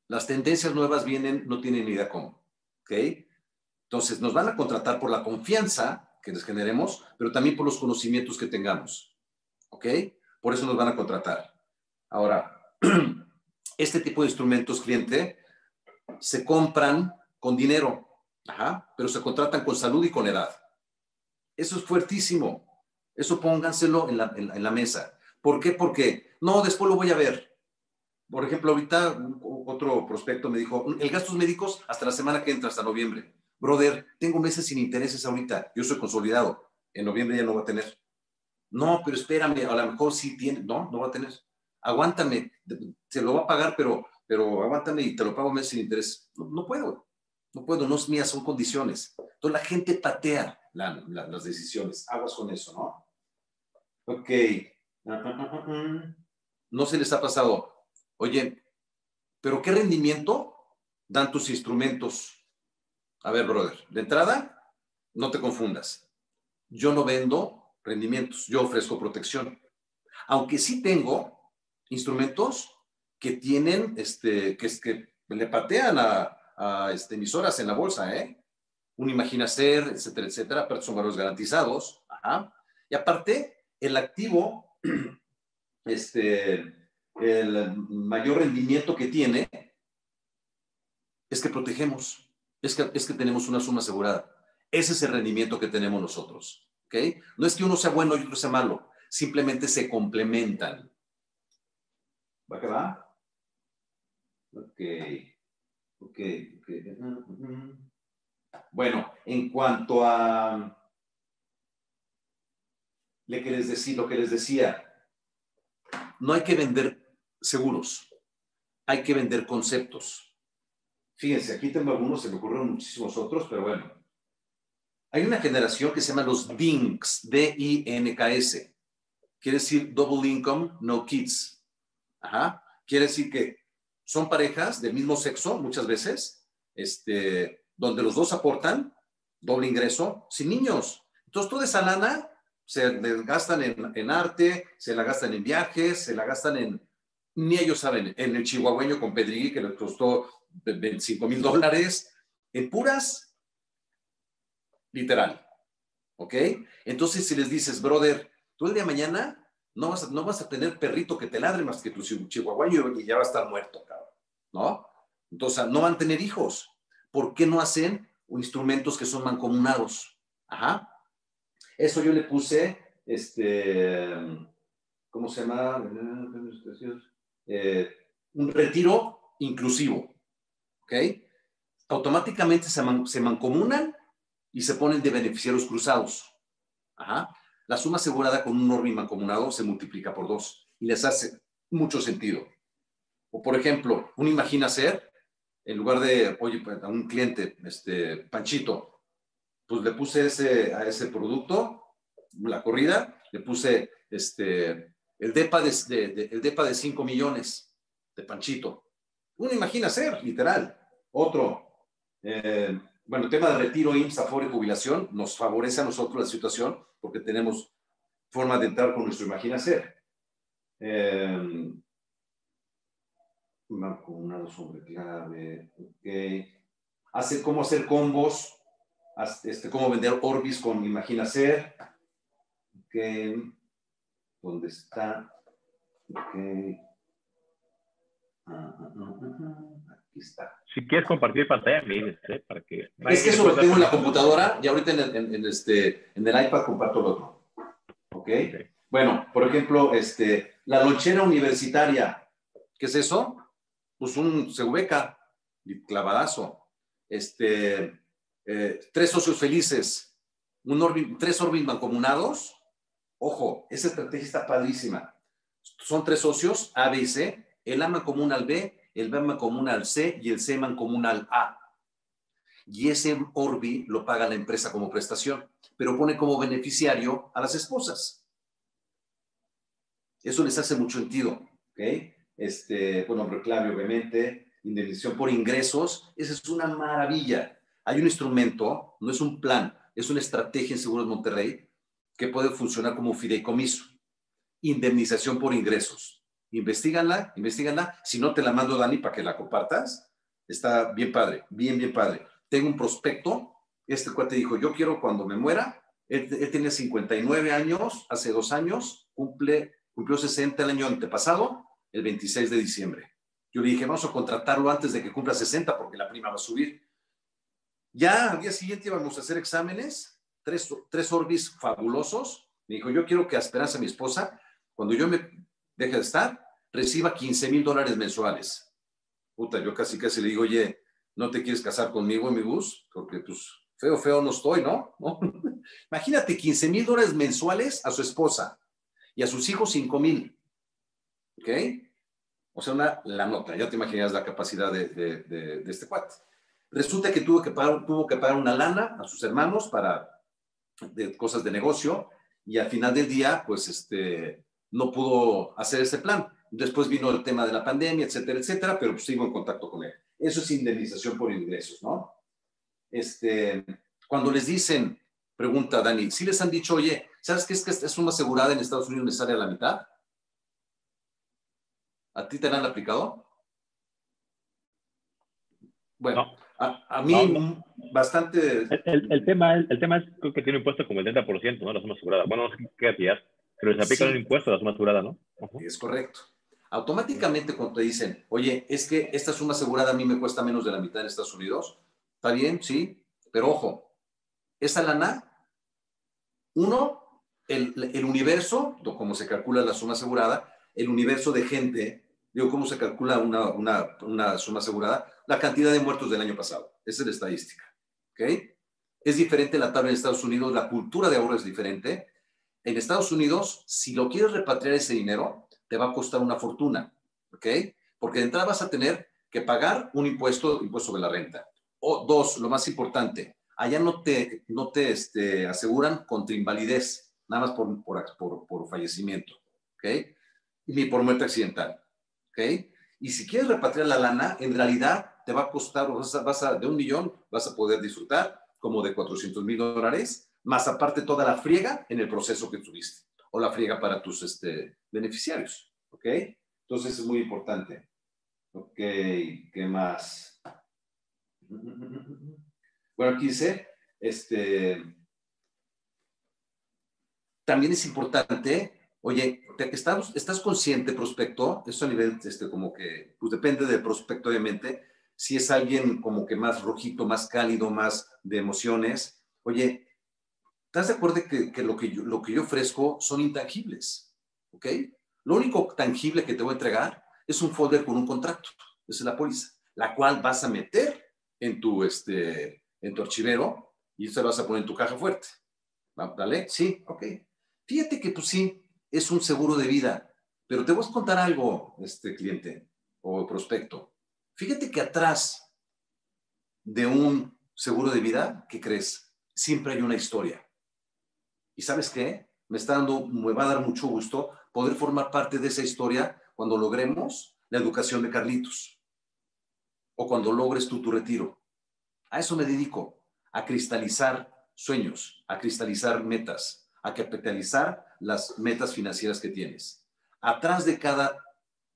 Las tendencias nuevas vienen, no tienen ni idea cómo. ¿Ok? Entonces, nos van a contratar por la confianza que les generemos, pero también por los conocimientos que tengamos. ¿Ok? Por eso nos van a contratar. Ahora, este tipo de instrumentos, cliente, se compran con dinero, Ajá, pero se contratan con salud y con edad. Eso es fuertísimo. Eso pónganselo en la, en la mesa. ¿Por qué? Porque, no, después lo voy a ver. Por ejemplo, ahorita otro prospecto me dijo, el gastos médicos hasta la semana que entra, hasta noviembre. brother, tengo meses sin intereses ahorita, yo soy consolidado, en noviembre ya no va a tener. No, pero espérame, a lo mejor sí tiene, no, no va a tener. Aguántame, se lo va a pagar, pero, pero aguántame y te lo pago meses sin interés. No, puedo, no puedo, no es mía, son condiciones. Entonces la gente patea las decisiones. Aguas con eso, ¿no? Ok. No se les ha pasado. Oye, pero ¿qué rendimiento dan tus instrumentos? A ver, brother, de entrada, no te confundas. Yo no vendo rendimientos, yo ofrezco protección. Aunque sí tengo instrumentos que tienen, este, que, que le patean a, a este, emisoras en la bolsa, ¿eh? Un Imaginacer, etcétera, etcétera, pero son valores garantizados. Ajá. Y aparte, el activo, este, el mayor rendimiento que tiene es que protegemos, es que, es que tenemos una suma asegurada. Ese es el rendimiento que tenemos nosotros. ¿ok? No es que uno sea bueno y otro sea malo, simplemente se complementan. ¿Va que va? Ok. Ok. okay. Bueno, en cuanto a le que les decía, lo que les decía, no hay que vender seguros, hay que vender conceptos. Fíjense, aquí tengo algunos, se me ocurrieron muchísimos otros, pero bueno. Hay una generación que se llama los DINKs, D-I-N-K-S. Quiere decir Double Income, No Kids. Ajá. Quiere decir que son parejas del mismo sexo, muchas veces, este, donde los dos aportan doble ingreso sin niños. Entonces, toda esa lana se la gastan en, arte, se la gastan en viajes, se la gastan en, ni ellos saben, en el chihuahueño con Pedrigui que les costó 25 mil dólares, en puras, literal. ¿Ok? Entonces, si les dices, brother, tú el día de mañana no vas, a, no vas a tener perrito que te ladre más que tu chihuahueño y ya va a estar muerto, cabrón. ¿No? Entonces, no van a tener hijos. ¿Por qué no hacen instrumentos que son mancomunados? Ajá. Eso yo le puse, este, ¿cómo se llama? Eh, un retiro inclusivo. ¿Ok? Automáticamente se, man, se mancomunan y se ponen de beneficiarios cruzados. Ajá. La suma asegurada con un Orbi mancomunado se multiplica por dos y les hace mucho sentido. O por ejemplo, un imagina ser en lugar de, oye, pues, a un cliente, este, Panchito, pues le puse a ese producto, la corrida, le puse este, el DEPA de, de, de el DEPA de 5 millones de Panchito. Uno imagina ser, literal. Otro, eh, bueno, el tema de retiro, IMSS, Afore, jubilación, nos favorece a nosotros la situación porque tenemos forma de entrar con nuestro imagina ser. Eh, mancomunado sobre clave, ok. Hacer, cómo hacer combos, este, cómo vender Orbis con Imagina Ser, ok. ¿Dónde está? Ok. Ah, ah, ah, aquí está. Si quieres compartir pantalla, dices, ¿eh? Para que... Es que eso lo tengo en la computadora y ahorita en el, en, en este, en el iPad comparto el otro. ¿Ok? okay. Bueno, por ejemplo, este, la lonchera universitaria. ¿Qué es eso? pues un Seubeca, clavadazo. Este, eh, tres socios felices, un tres Orbis mancomunados. Ojo, esa estrategia está padrísima. Son tres socios, A, B y C. El A común al B, el B común al C y el C común al A. Y ese Orbi lo paga la empresa como prestación, pero pone como beneficiario a las esposas. Eso les hace mucho sentido. ¿okay? este, bueno, reclame obviamente, indemnización por ingresos, esa es una maravilla. Hay un instrumento, no es un plan, es una estrategia en Seguros Monterrey que puede funcionar como fideicomiso. Indemnización por ingresos. Investíganla, investíganla. Si no, te la mando, Dani, para que la compartas. Está bien padre, bien, bien padre. Tengo un prospecto. Este cuate dijo, yo quiero cuando me muera. Él, él tiene 59 años, hace dos años, cumple, cumplió 60 el año antepasado el 26 de diciembre. Yo le dije, vamos a contratarlo antes de que cumpla 60 porque la prima va a subir. Ya al día siguiente íbamos a hacer exámenes, tres, tres Orbis fabulosos. Me dijo, yo quiero que Esperanza, mi esposa, cuando yo me deje de estar, reciba 15 mil dólares mensuales. Puta, yo casi casi le digo, oye, no te quieres casar conmigo, mi bus, porque pues feo, feo no estoy, ¿no? Imagínate 15 mil dólares mensuales a su esposa y a sus hijos 5 mil. ¿Ok? O sea, una, la nota, ya te imaginas la capacidad de, de, este cuate. Resulta que tuvo que, tuvo que pagar una lana a sus hermanos para de cosas de negocio y al final del día, pues, este, no pudo hacer ese plan. Después vino el tema de la pandemia, etcétera, etcétera, pero pues, sigo en contacto con él. Eso es indemnización por ingresos, ¿no? Este, cuando les dicen, pregunta Dani, si les han dicho, oye, ¿sabes qué es que es una asegurada en Estados Unidos me sale a la mitad? ¿A ti te la han aplicado? Bueno, a, mí bastante... El, tema, el, tema es que tiene un impuesto como el 30%, ¿no? La suma asegurada. Bueno, no sé qué cantidad, pero les aplican un impuesto a la suma asegurada, ¿no? Es correcto. Automáticamente cuando te dicen, oye, es que esta suma asegurada a mí me cuesta menos de la mitad en Estados Unidos, está bien, sí, pero ojo, esa lana, uno, el, el universo, como se calcula la suma asegurada, el universo de gente, digo, cómo se calcula una, una, una suma asegurada, la cantidad de muertos del año pasado. Esa es la estadística. ¿Ok? Es diferente la tabla en Estados Unidos, la cultura de ahorro es diferente. En Estados Unidos, si lo quieres repatriar ese dinero, te va a costar una fortuna. ¿Ok? Porque de entrada vas a tener que pagar un impuesto, impuesto de la renta. O dos, lo más importante, allá no te, no te este, aseguran contra invalidez, nada más por, por, por, fallecimiento. ¿Ok? Ni por muerte accidental. ¿Ok? Y si quieres repatriar la lana, en realidad te va a costar, vas a, de un millón, vas a poder disfrutar como de 400 mil dólares, más aparte toda la friega en el proceso que tuviste, o la friega para tus este, beneficiarios, ¿ok? Entonces es muy importante. Ok, ¿qué más? Bueno, aquí dice, este, también es importante Oye, ¿estás, estás consciente, prospecto? Eso a nivel, este, como que, pues depende del prospecto, obviamente. Si es alguien como que más rojito, más cálido, más de emociones. Oye, ¿estás de acuerdo que, lo, que yo, lo ofrezco son intangibles? ¿Ok? Lo único tangible que te voy a entregar es un folder con un contrato. Esa es la póliza, la cual vas a meter en tu, este, en tu archivero y se vas a poner en tu caja fuerte. ¿Vale? Sí, ok. Fíjate que pues sí, es un seguro de vida. Pero te voy a contar algo, este cliente o prospecto. Fíjate que atrás de un seguro de vida, ¿qué crees? Siempre hay una historia. ¿Y sabes qué? Me está dando, me va a dar mucho gusto poder formar parte de esa historia cuando logremos la educación de Carlitos o cuando logres tú tu retiro. A eso me dedico, a cristalizar sueños, a cristalizar metas, a capitalizar las metas financieras que tienes. Atrás de cada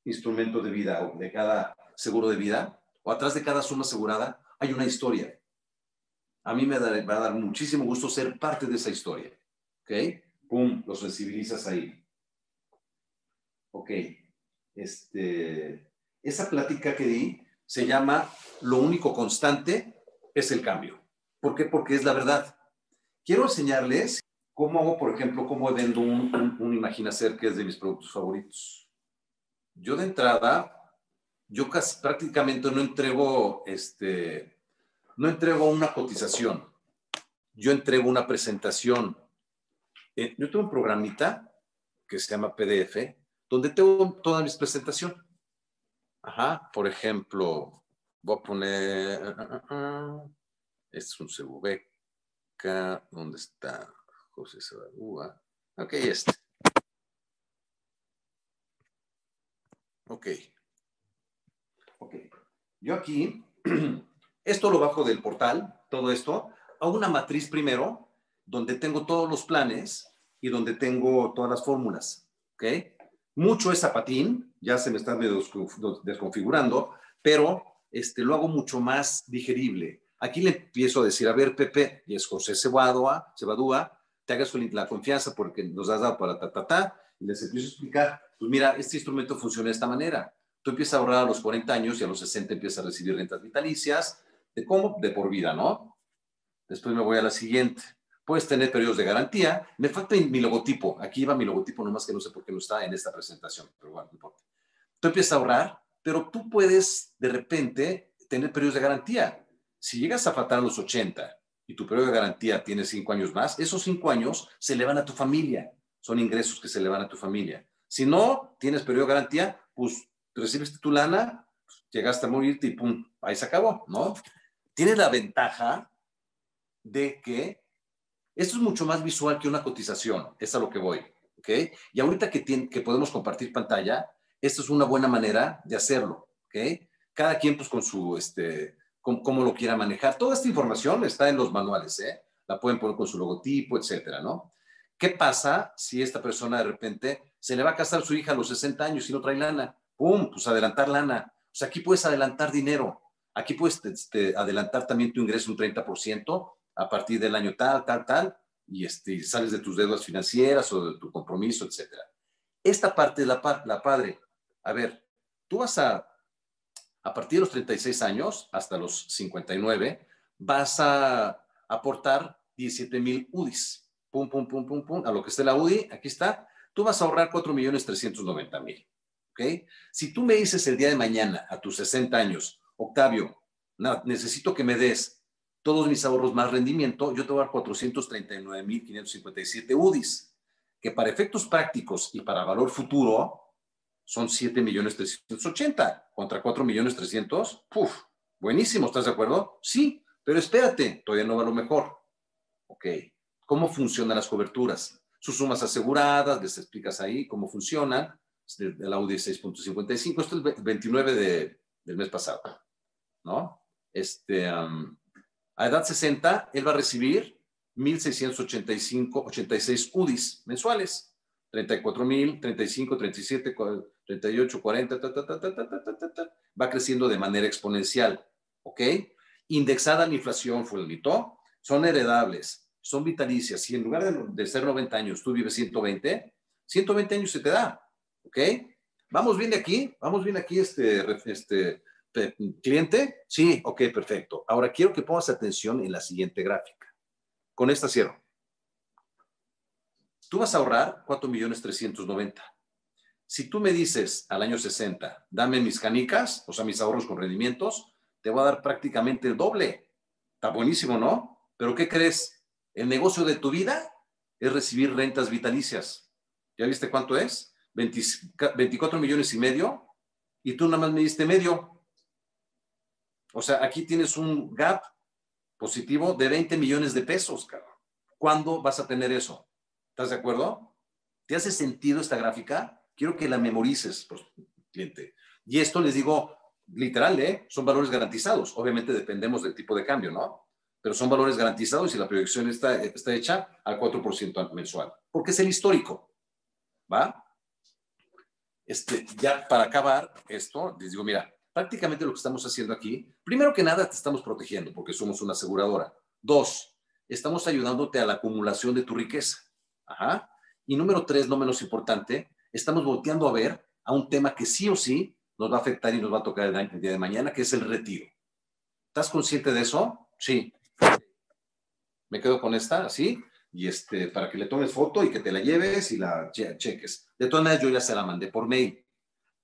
instrumento de vida o de cada seguro de vida o atrás de cada suma asegurada hay una historia. A mí me va a dar muchísimo gusto ser parte de esa historia. ¿Ok? Pum, los sensibilizas ahí. Ok. Este, esa plática que di se llama Lo único constante es el cambio. ¿Por qué? Porque es la verdad. Quiero enseñarles ¿Cómo hago, por ejemplo, cómo vendo un, un, Imaginacer que es de mis productos favoritos? Yo de entrada, yo casi, prácticamente no entrego, este, no entrego una cotización. Yo entrego una presentación. Eh, yo tengo un programita que se llama PDF, donde tengo toda mi presentación. Ajá, por ejemplo, voy a poner, uh, uh, uh, este es un CVK, ¿dónde está? José Ok, este. Ok. Yo aquí, esto lo bajo del portal, todo esto, a una matriz primero, donde tengo todos los planes y donde tengo todas las fórmulas. ¿Ok? Mucho es zapatín, ya se me está desconfigurando, pero este, lo hago mucho más digerible. Aquí le empiezo a decir, a ver, Pepe, y es José Cebadua, Cebadúa, te hagas la confianza porque nos has dado para ta, ta, ta, y les empiezo a explicar, pues mira, este instrumento funciona de esta manera. Tú empiezas a ahorrar a los 40 años y a los 60 empiezas a recibir rentas vitalicias. ¿De cómo? De por vida, ¿no? Después me voy a la siguiente. Puedes tener periodos de garantía. Me falta mi logotipo. Aquí va mi logotipo, nomás que no sé por qué no está en esta presentación, pero bueno, no importa. Tú empiezas a ahorrar, pero tú puedes de repente tener periodos de garantía. Si llegas a faltar a los 80 y tu periodo de garantía tiene cinco años más, esos cinco años se le van a tu familia. Son ingresos que se le van a tu familia. Si no tienes periodo de garantía, pues recibes tu lana, llegaste a morirte y pum, ahí se acabó, ¿no? Tienes la ventaja de que esto es mucho más visual que una cotización, es a lo que voy, ¿ok? Y ahorita que, que podemos compartir pantalla, esto es una buena manera de hacerlo, ¿ok? Cada quien pues con su, este, cómo lo quiera manejar. Toda esta información está en los manuales, ¿eh? La pueden poner con su logotipo, etcétera, ¿no? ¿Qué pasa si esta persona de repente se le va a casar su hija a los 60 años y no trae lana? ¡Pum! Pues adelantar lana. O sea, aquí puedes adelantar dinero. Aquí puedes este, adelantar también tu ingreso un 30% a partir del año tal, tal, tal, y este, sales de tus deudas financieras o de tu compromiso, etcétera. Esta parte es la, la padre. A ver, tú vas a, a partir de los 36 años hasta los 59, vas a aportar 17 mil UDIs. Pum, pum, pum, pum, pum. A lo que esté la UDI, aquí está. Tú vas a ahorrar 4 millones 390 mil. ¿Ok? Si tú me dices el día de mañana, a tus 60 años, Octavio, necesito que me des todos mis ahorros más rendimiento, yo te voy a dar 439.557 UDIs, que para efectos prácticos y para valor futuro son 7 millones 380 contra 4 millones 300. Puf, buenísimo, ¿estás de acuerdo? Sí, pero espérate, todavía no va lo mejor. Ok, ¿cómo funcionan las coberturas? Sus sumas aseguradas, les explicas ahí cómo funcionan, del Audi 6.55, esto es el 29 de, del mes pasado. ¿no? Este, a edad 60, él va a recibir 1.685, 86 UDIs mensuales. 34 mil, 35, 37, 38, 40, ta, ta, ta, va creciendo de manera exponencial, ¿ok? Indexada a la inflación, fulanito, son heredables, son vitalicias. Si en lugar de, de, ser 90 años tú vives 120, 120 años se te da, ¿ok? Vamos bien de aquí, vamos bien aquí, este, este ¿Cliente? Sí, ok, perfecto. Ahora quiero que pongas atención en la siguiente gráfica. Con esta cierro. Tú vas a ahorrar 4 millones 390. Si tú me dices al año 60, dame mis canicas, o sea, mis ahorros con rendimientos, te voy a dar prácticamente el doble. Está buenísimo, ¿no? Pero ¿qué crees? El negocio de tu vida es recibir rentas vitalicias. ¿Ya viste cuánto es? 24 millones y medio y tú nada más me diste medio. O sea, aquí tienes un gap positivo de 20 millones de pesos, cabrón. ¿Cuándo vas a tener eso? ¿Estás de acuerdo? ¿Te hace sentido esta gráfica? Quiero que la memorices, pues, cliente. Y esto les digo, literal, ¿eh? Son valores garantizados. Obviamente dependemos del tipo de cambio, ¿no? Pero son valores garantizados y la proyección está, está hecha al 4% mensual. Porque es el histórico. ¿Va? Este, ya para acabar esto, les digo, mira, prácticamente lo que estamos haciendo aquí, primero que nada te estamos protegiendo porque somos una aseguradora. Dos, estamos ayudándote a la acumulación de tu riqueza. Ajá. Y número tres, no menos importante, estamos volteando a ver a un tema que sí o sí nos va a afectar y nos va a tocar el día de mañana, que es el retiro. ¿Estás consciente de eso? Sí. Me quedo con esta, así, y este, para que le tomes foto y que te la lleves y la cheques. De todas maneras, yo ya se la mandé por mail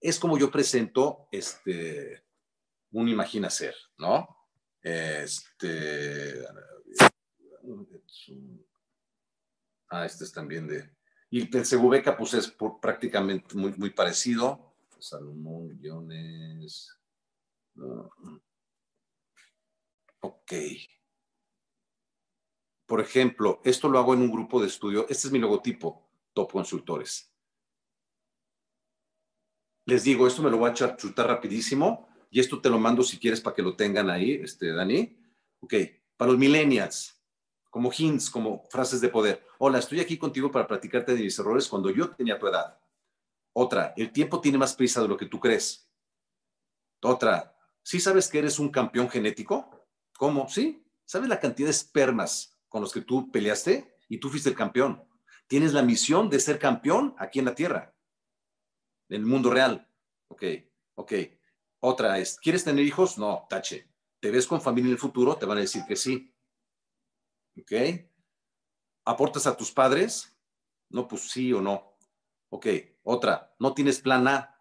es como yo presento este, un imagina ser, ¿no? Este, ah, este es también de, y el Segubeca, pues es prácticamente muy, muy parecido. Salomón, guiones. Ok. Por ejemplo, esto lo hago en un grupo de estudio. Este es mi logotipo, Top Consultores. Les digo, esto me lo voy a chutar rapidísimo y esto te lo mando si quieres para que lo tengan ahí, este, Dani. Ok, para los millennials, como hints, como frases de poder. Hola, estoy aquí contigo para platicarte de mis errores cuando yo tenía tu edad. Otra, el tiempo tiene más prisa de lo que tú crees. Otra, ¿sí sabes que eres un campeón genético? ¿Cómo? ¿Sí? ¿Sabes la cantidad de espermas con los que tú peleaste y tú fuiste el campeón? Tienes la misión de ser campeón aquí en la Tierra en el mundo real. Ok, ok. Otra es, ¿quieres tener hijos? No, tache. ¿Te ves con familia en el futuro? Te van a decir que sí. Ok. ¿Aportas a tus padres? No, pues sí o no. Ok. Otra, ¿no tienes plan A?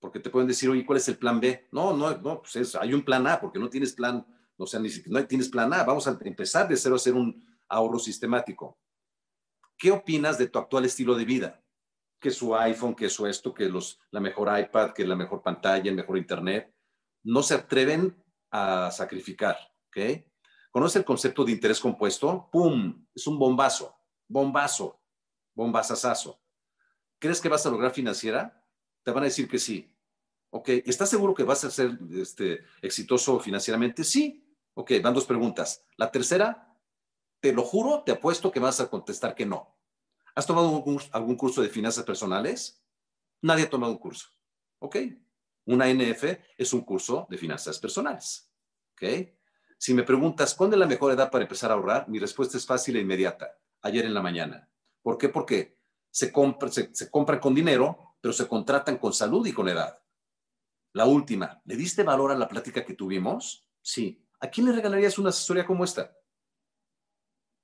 porque te pueden decir, oye, ¿cuál es el plan B? No, no, no, pues es, hay un plan A, porque no tienes plan, o sea, no tienes plan A. Vamos a empezar de cero a hacer un ahorro sistemático. ¿Qué opinas de tu actual estilo de vida? Que su iPhone, que su esto, que los, la mejor iPad, que la mejor pantalla, el mejor internet. No se atreven a sacrificar, ¿ok? ¿Conoce el concepto de interés compuesto? ¡Pum! Es un bombazo, bombazo, bombazazazo. ¿Crees que vas a lograr financiera? Te van a decir que sí. ¿Ok? ¿Estás seguro que vas a ser este, exitoso financieramente? Sí. Ok, van dos preguntas. La tercera, te lo juro, te apuesto que vas a contestar que no. ¿Has tomado algún curso de finanzas personales? Nadie ha tomado un curso. ¿Ok? Una NF es un curso de finanzas personales. ¿Ok? Si me preguntas, ¿cuándo es la mejor edad para empezar a ahorrar? Mi respuesta es fácil e inmediata. Ayer en la mañana. ¿Por qué? Porque se, compra, se, compran con dinero, pero se contratan con salud y con edad. La última, ¿le diste valor a la plática que tuvimos? Sí. ¿A quién le regalarías una asesoría como esta?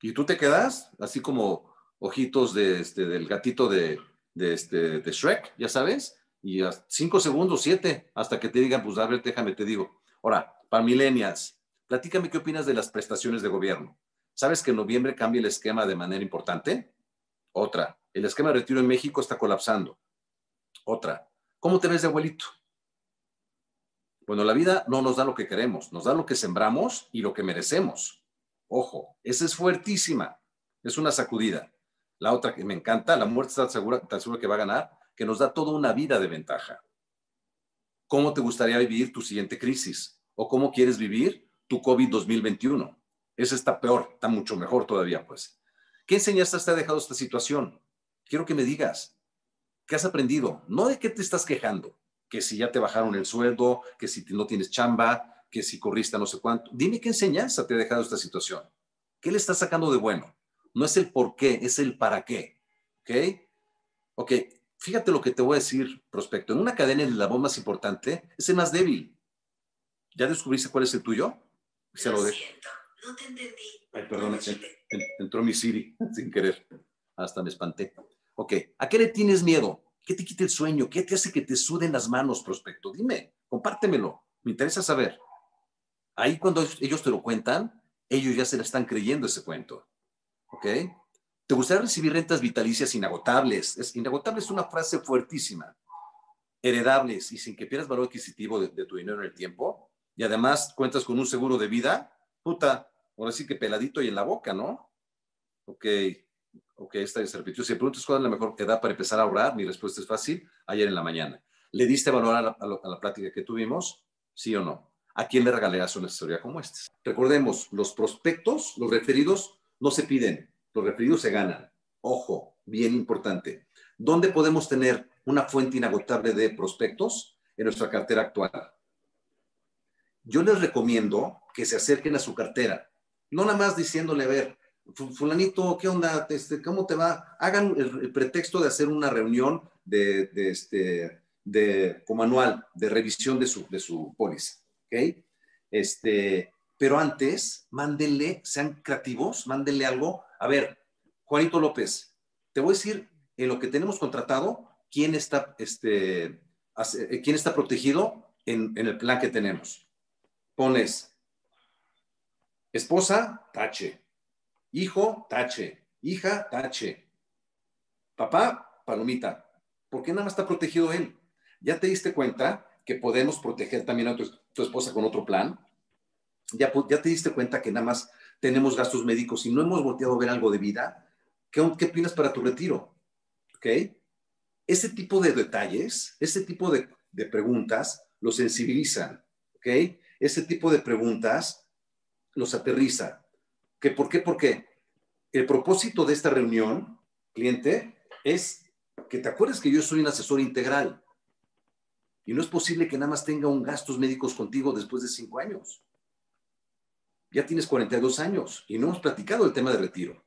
Y tú te quedas así como ojitos de, este, del gatito de, de, este, de Shrek, ya sabes, y a cinco segundos, siete, hasta que te digan, pues a ver, déjame, te digo. Ahora, para millennials, Platícame qué opinas de las prestaciones de gobierno. ¿Sabes que en noviembre cambia el esquema de manera importante? Otra, el esquema de retiro en México está colapsando. Otra, ¿cómo te ves de abuelito? Bueno, la vida no nos da lo que queremos, nos da lo que sembramos y lo que merecemos. Ojo, esa es fuertísima, es una sacudida. La otra que me encanta, la muerte está tan segura que va a ganar, que nos da toda una vida de ventaja. ¿Cómo te gustaría vivir tu siguiente crisis? ¿O cómo quieres vivir tu COVID 2021. Ese está peor, está mucho mejor todavía, pues. ¿Qué enseñanzas te ha dejado esta situación? Quiero que me digas, ¿qué has aprendido? No de qué te estás quejando, que si ya te bajaron el sueldo, que si no tienes chamba, que si corriste no sé cuánto. Dime qué enseñanza te ha dejado esta situación. ¿Qué le estás sacando de bueno? No es el por qué, es el para qué. ¿Ok? Ok, fíjate lo que te voy a decir, prospecto. En una cadena el eslabón más importante es el más débil. ¿Ya descubriste cuál es el tuyo? Se lo, siento, no te entendí. Ay, perdón, entró mi Siri sin querer. Hasta me espanté. Ok, ¿a qué le tienes miedo? ¿Qué te quita el sueño? ¿Qué te hace que te suden las manos, prospecto? Dime, compártemelo. Me interesa saber. Ahí cuando ellos te lo cuentan, ellos ya se le están creyendo ese cuento. ¿Ok? ¿Te gustaría recibir rentas vitalicias inagotables? Es, inagotable es una frase fuertísima. Heredables y sin que pierdas valor adquisitivo de tu dinero en el tiempo y además cuentas con un seguro de vida, puta, ahora sí que peladito y en la boca, ¿no? Ok, ok, esta es repitió. Si preguntas cuál es la mejor edad para empezar a ahorrar, mi respuesta es fácil, ayer en la mañana. ¿Le diste valor a la, plática que tuvimos? ¿Sí o no? ¿A quién le regalarías una historia como esta? Recordemos, los prospectos, los referidos, no se piden, los referidos se ganan. Ojo, bien importante. ¿Dónde podemos tener una fuente inagotable de prospectos? En nuestra cartera actual yo les recomiendo que se acerquen a su cartera, no nada más diciéndole, a ver, fulanito, ¿qué onda? Este, ¿Cómo te va? Hagan el, pretexto de hacer una reunión de, este, de, como anual, de revisión de su, de su póliza, ¿ok? Este, pero antes, mándenle, sean creativos, mándenle algo. A ver, Juanito López, te voy a decir en lo que tenemos contratado, quién está, este, quién está protegido en, en el plan que tenemos pones esposa, tache, hijo, tache, hija, tache, papá, palomita. ¿Por qué nada más está protegido él? ¿Ya te diste cuenta que podemos proteger también a tu, esposa con otro plan? ¿Ya, ¿Ya, te diste cuenta que nada más tenemos gastos médicos y no hemos volteado a ver algo de vida? ¿Qué, qué opinas para tu retiro? ¿Ok? Ese tipo de detalles, ese tipo de, de preguntas lo sensibilizan. Ese tipo de preguntas los aterriza. ¿Que ¿Por qué? Porque el propósito de esta reunión, cliente, es que te acuerdes que yo soy un asesor integral. Y no es posible que nada más tenga un gastos médicos contigo después de cinco años. Ya tienes 42 años y no hemos platicado el tema de retiro.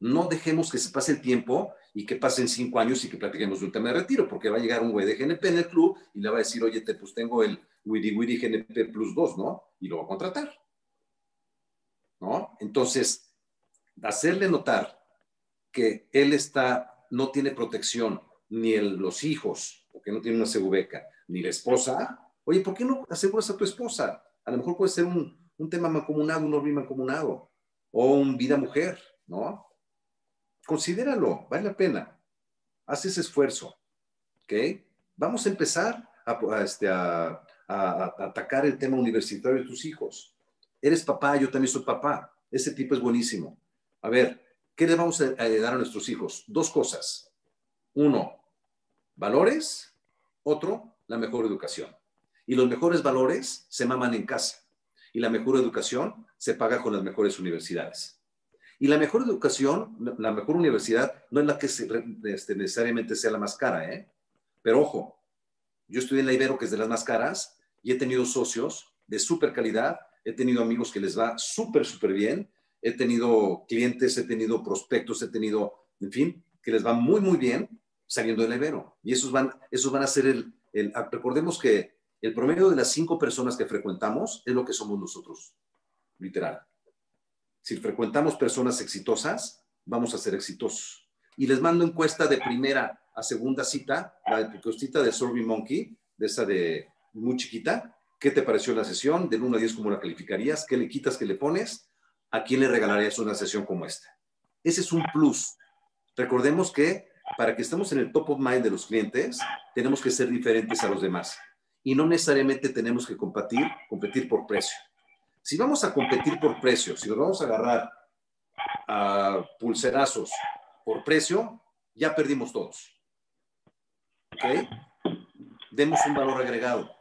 No dejemos que se pase el tiempo y que pasen cinco años y que platiquemos de un tema de retiro, porque va a llegar un güey de GNP en el club y le va a decir, oye, te, pues tengo el Wiri Wiri GNP Plus 2, ¿no? Y lo va a contratar. ¿No? Entonces, hacerle notar que él está, no tiene protección ni los hijos, porque no tienen una segubeca, ni la esposa, oye, ¿por qué no aseguras a tu esposa? A lo mejor puede ser un, tema mancomunado, un orden mancomunado, o un vida mujer, ¿no? Considéralo, vale la pena. Haz ese esfuerzo, ¿ok? Vamos a empezar a, este, a, a, atacar el tema universitario de tus hijos. Eres papá, yo también soy papá. Ese tipo es buenísimo. A ver, ¿qué le vamos a dar a nuestros hijos? Dos cosas. Uno, valores. Otro, la mejor educación. Y los mejores valores se maman en casa. Y la mejor educación se paga con las mejores universidades. Y la mejor educación, la mejor universidad, no es la que este, necesariamente sea la más cara, ¿eh? Pero ojo, yo estudié en la Ibero, que es de las más caras, y he tenido socios de súper calidad, he tenido amigos que les va súper, súper bien, he tenido clientes, he tenido prospectos, he tenido, en fin, que les va muy, muy bien saliendo del Ibero. Y esos van, esos van a ser el, el, recordemos que el promedio de las cinco personas que frecuentamos es lo que somos nosotros, literal. Si frecuentamos personas exitosas, vamos a ser exitosos. Y les mando encuesta de primera a segunda cita, la encuestita de Survey Monkey, de esa de muy chiquita. ¿Qué te pareció la sesión? Del 1 a 10, ¿cómo la calificarías? ¿Qué le quitas, qué le pones? ¿A quién le regalarías una sesión como esta? Ese es un plus. Recordemos que para que estemos en el top of mind de los clientes, tenemos que ser diferentes a los demás. Y no necesariamente tenemos que competir, competir por precio. Si vamos a competir por precio, si nos vamos a agarrar a pulserazos por precio, ya perdimos todos. ¿Ok? Demos un valor agregado.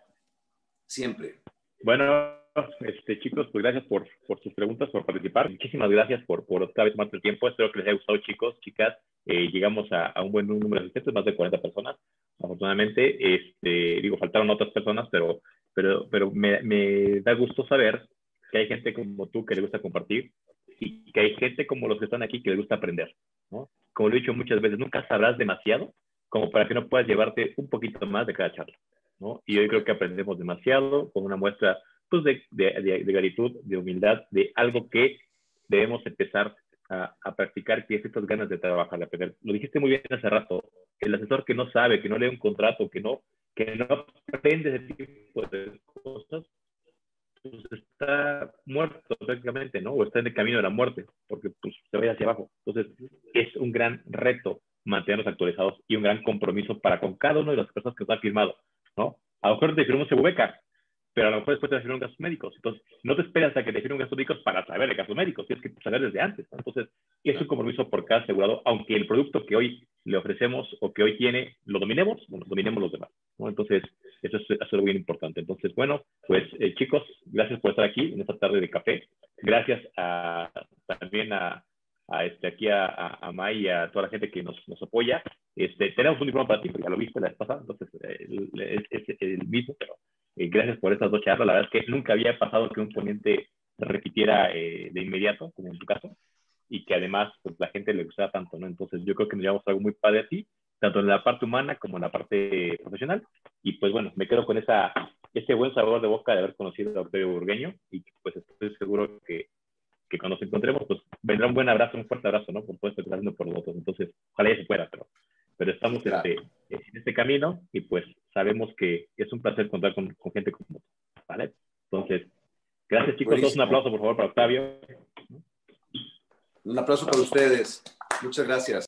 Siempre. Bueno, este, chicos, pues gracias por, por sus preguntas, por participar. Muchísimas gracias por, por otra vez más el tiempo. Espero que les haya gustado, chicos, chicas. Eh, llegamos a, a, un buen número de asistentes, más de 40 personas. Afortunadamente, este, digo, faltaron otras personas, pero, pero, pero me, me da gusto saber que hay gente como tú que le gusta compartir y que hay gente como los que están aquí que le gusta aprender, ¿no? Como lo he dicho muchas veces, nunca sabrás demasiado como para que no puedas llevarte un poquito más de cada charla, ¿no? Y hoy creo que aprendemos demasiado con una muestra pues, de, de, de, gratitud, de humildad, de algo que debemos empezar a, a, practicar, que es estas ganas de trabajar, de aprender. Lo dijiste muy bien hace rato, el asesor que no sabe, que no lee un contrato, que no, que no aprende ese tipo de cosas, pues está muerto prácticamente, ¿no? O está en el camino de la muerte, porque pues se va hacia abajo. Entonces, es un gran reto mantenernos actualizados y un gran compromiso para con cada una de las personas que nos han firmado, ¿no? A lo mejor te firmó beca pero a lo mejor después te firman gastos médicos. Entonces, no te esperas a que te firmen gastos médicos para saber de gastos médicos, tienes que saber desde antes. ¿no? Entonces, es un compromiso por cada asegurado, aunque el producto que hoy le ofrecemos o que hoy tiene lo dominemos, bueno, dominemos los demás. ¿no? Entonces, eso es, algo bien importante. Entonces, bueno, pues eh, chicos, gracias por estar aquí en esta tarde de café. Gracias a, también a, a este, aquí a, a, May y a toda la gente que nos, nos apoya. Este, tenemos un diploma para ti, ya lo viste la vez pasada, entonces eh, es, el mismo, pero eh, gracias por estas dos charlas. La verdad es que nunca había pasado que un ponente repitiera eh, de inmediato, como en tu caso, y que además pues, la gente le gustaba tanto, ¿no? Entonces yo creo que nos llevamos algo muy padre a ti, tanto en la parte humana como en la parte profesional. Y pues bueno, me quedo con esa, ese buen sabor de boca de haber conocido a Octavio Burgueño y pues estoy seguro que, que cuando nos encontremos, pues vendrá un buen abrazo, un fuerte abrazo, ¿no? Por todo esto que haciendo por nosotros. Entonces, ojalá ya se fuera, pero pero estamos este, en este camino y pues sabemos que es un placer contar con, con gente como tú, ¿vale? Entonces, gracias chicos, todos un aplauso por favor para Octavio. Un aplauso para ustedes. Muchas gracias.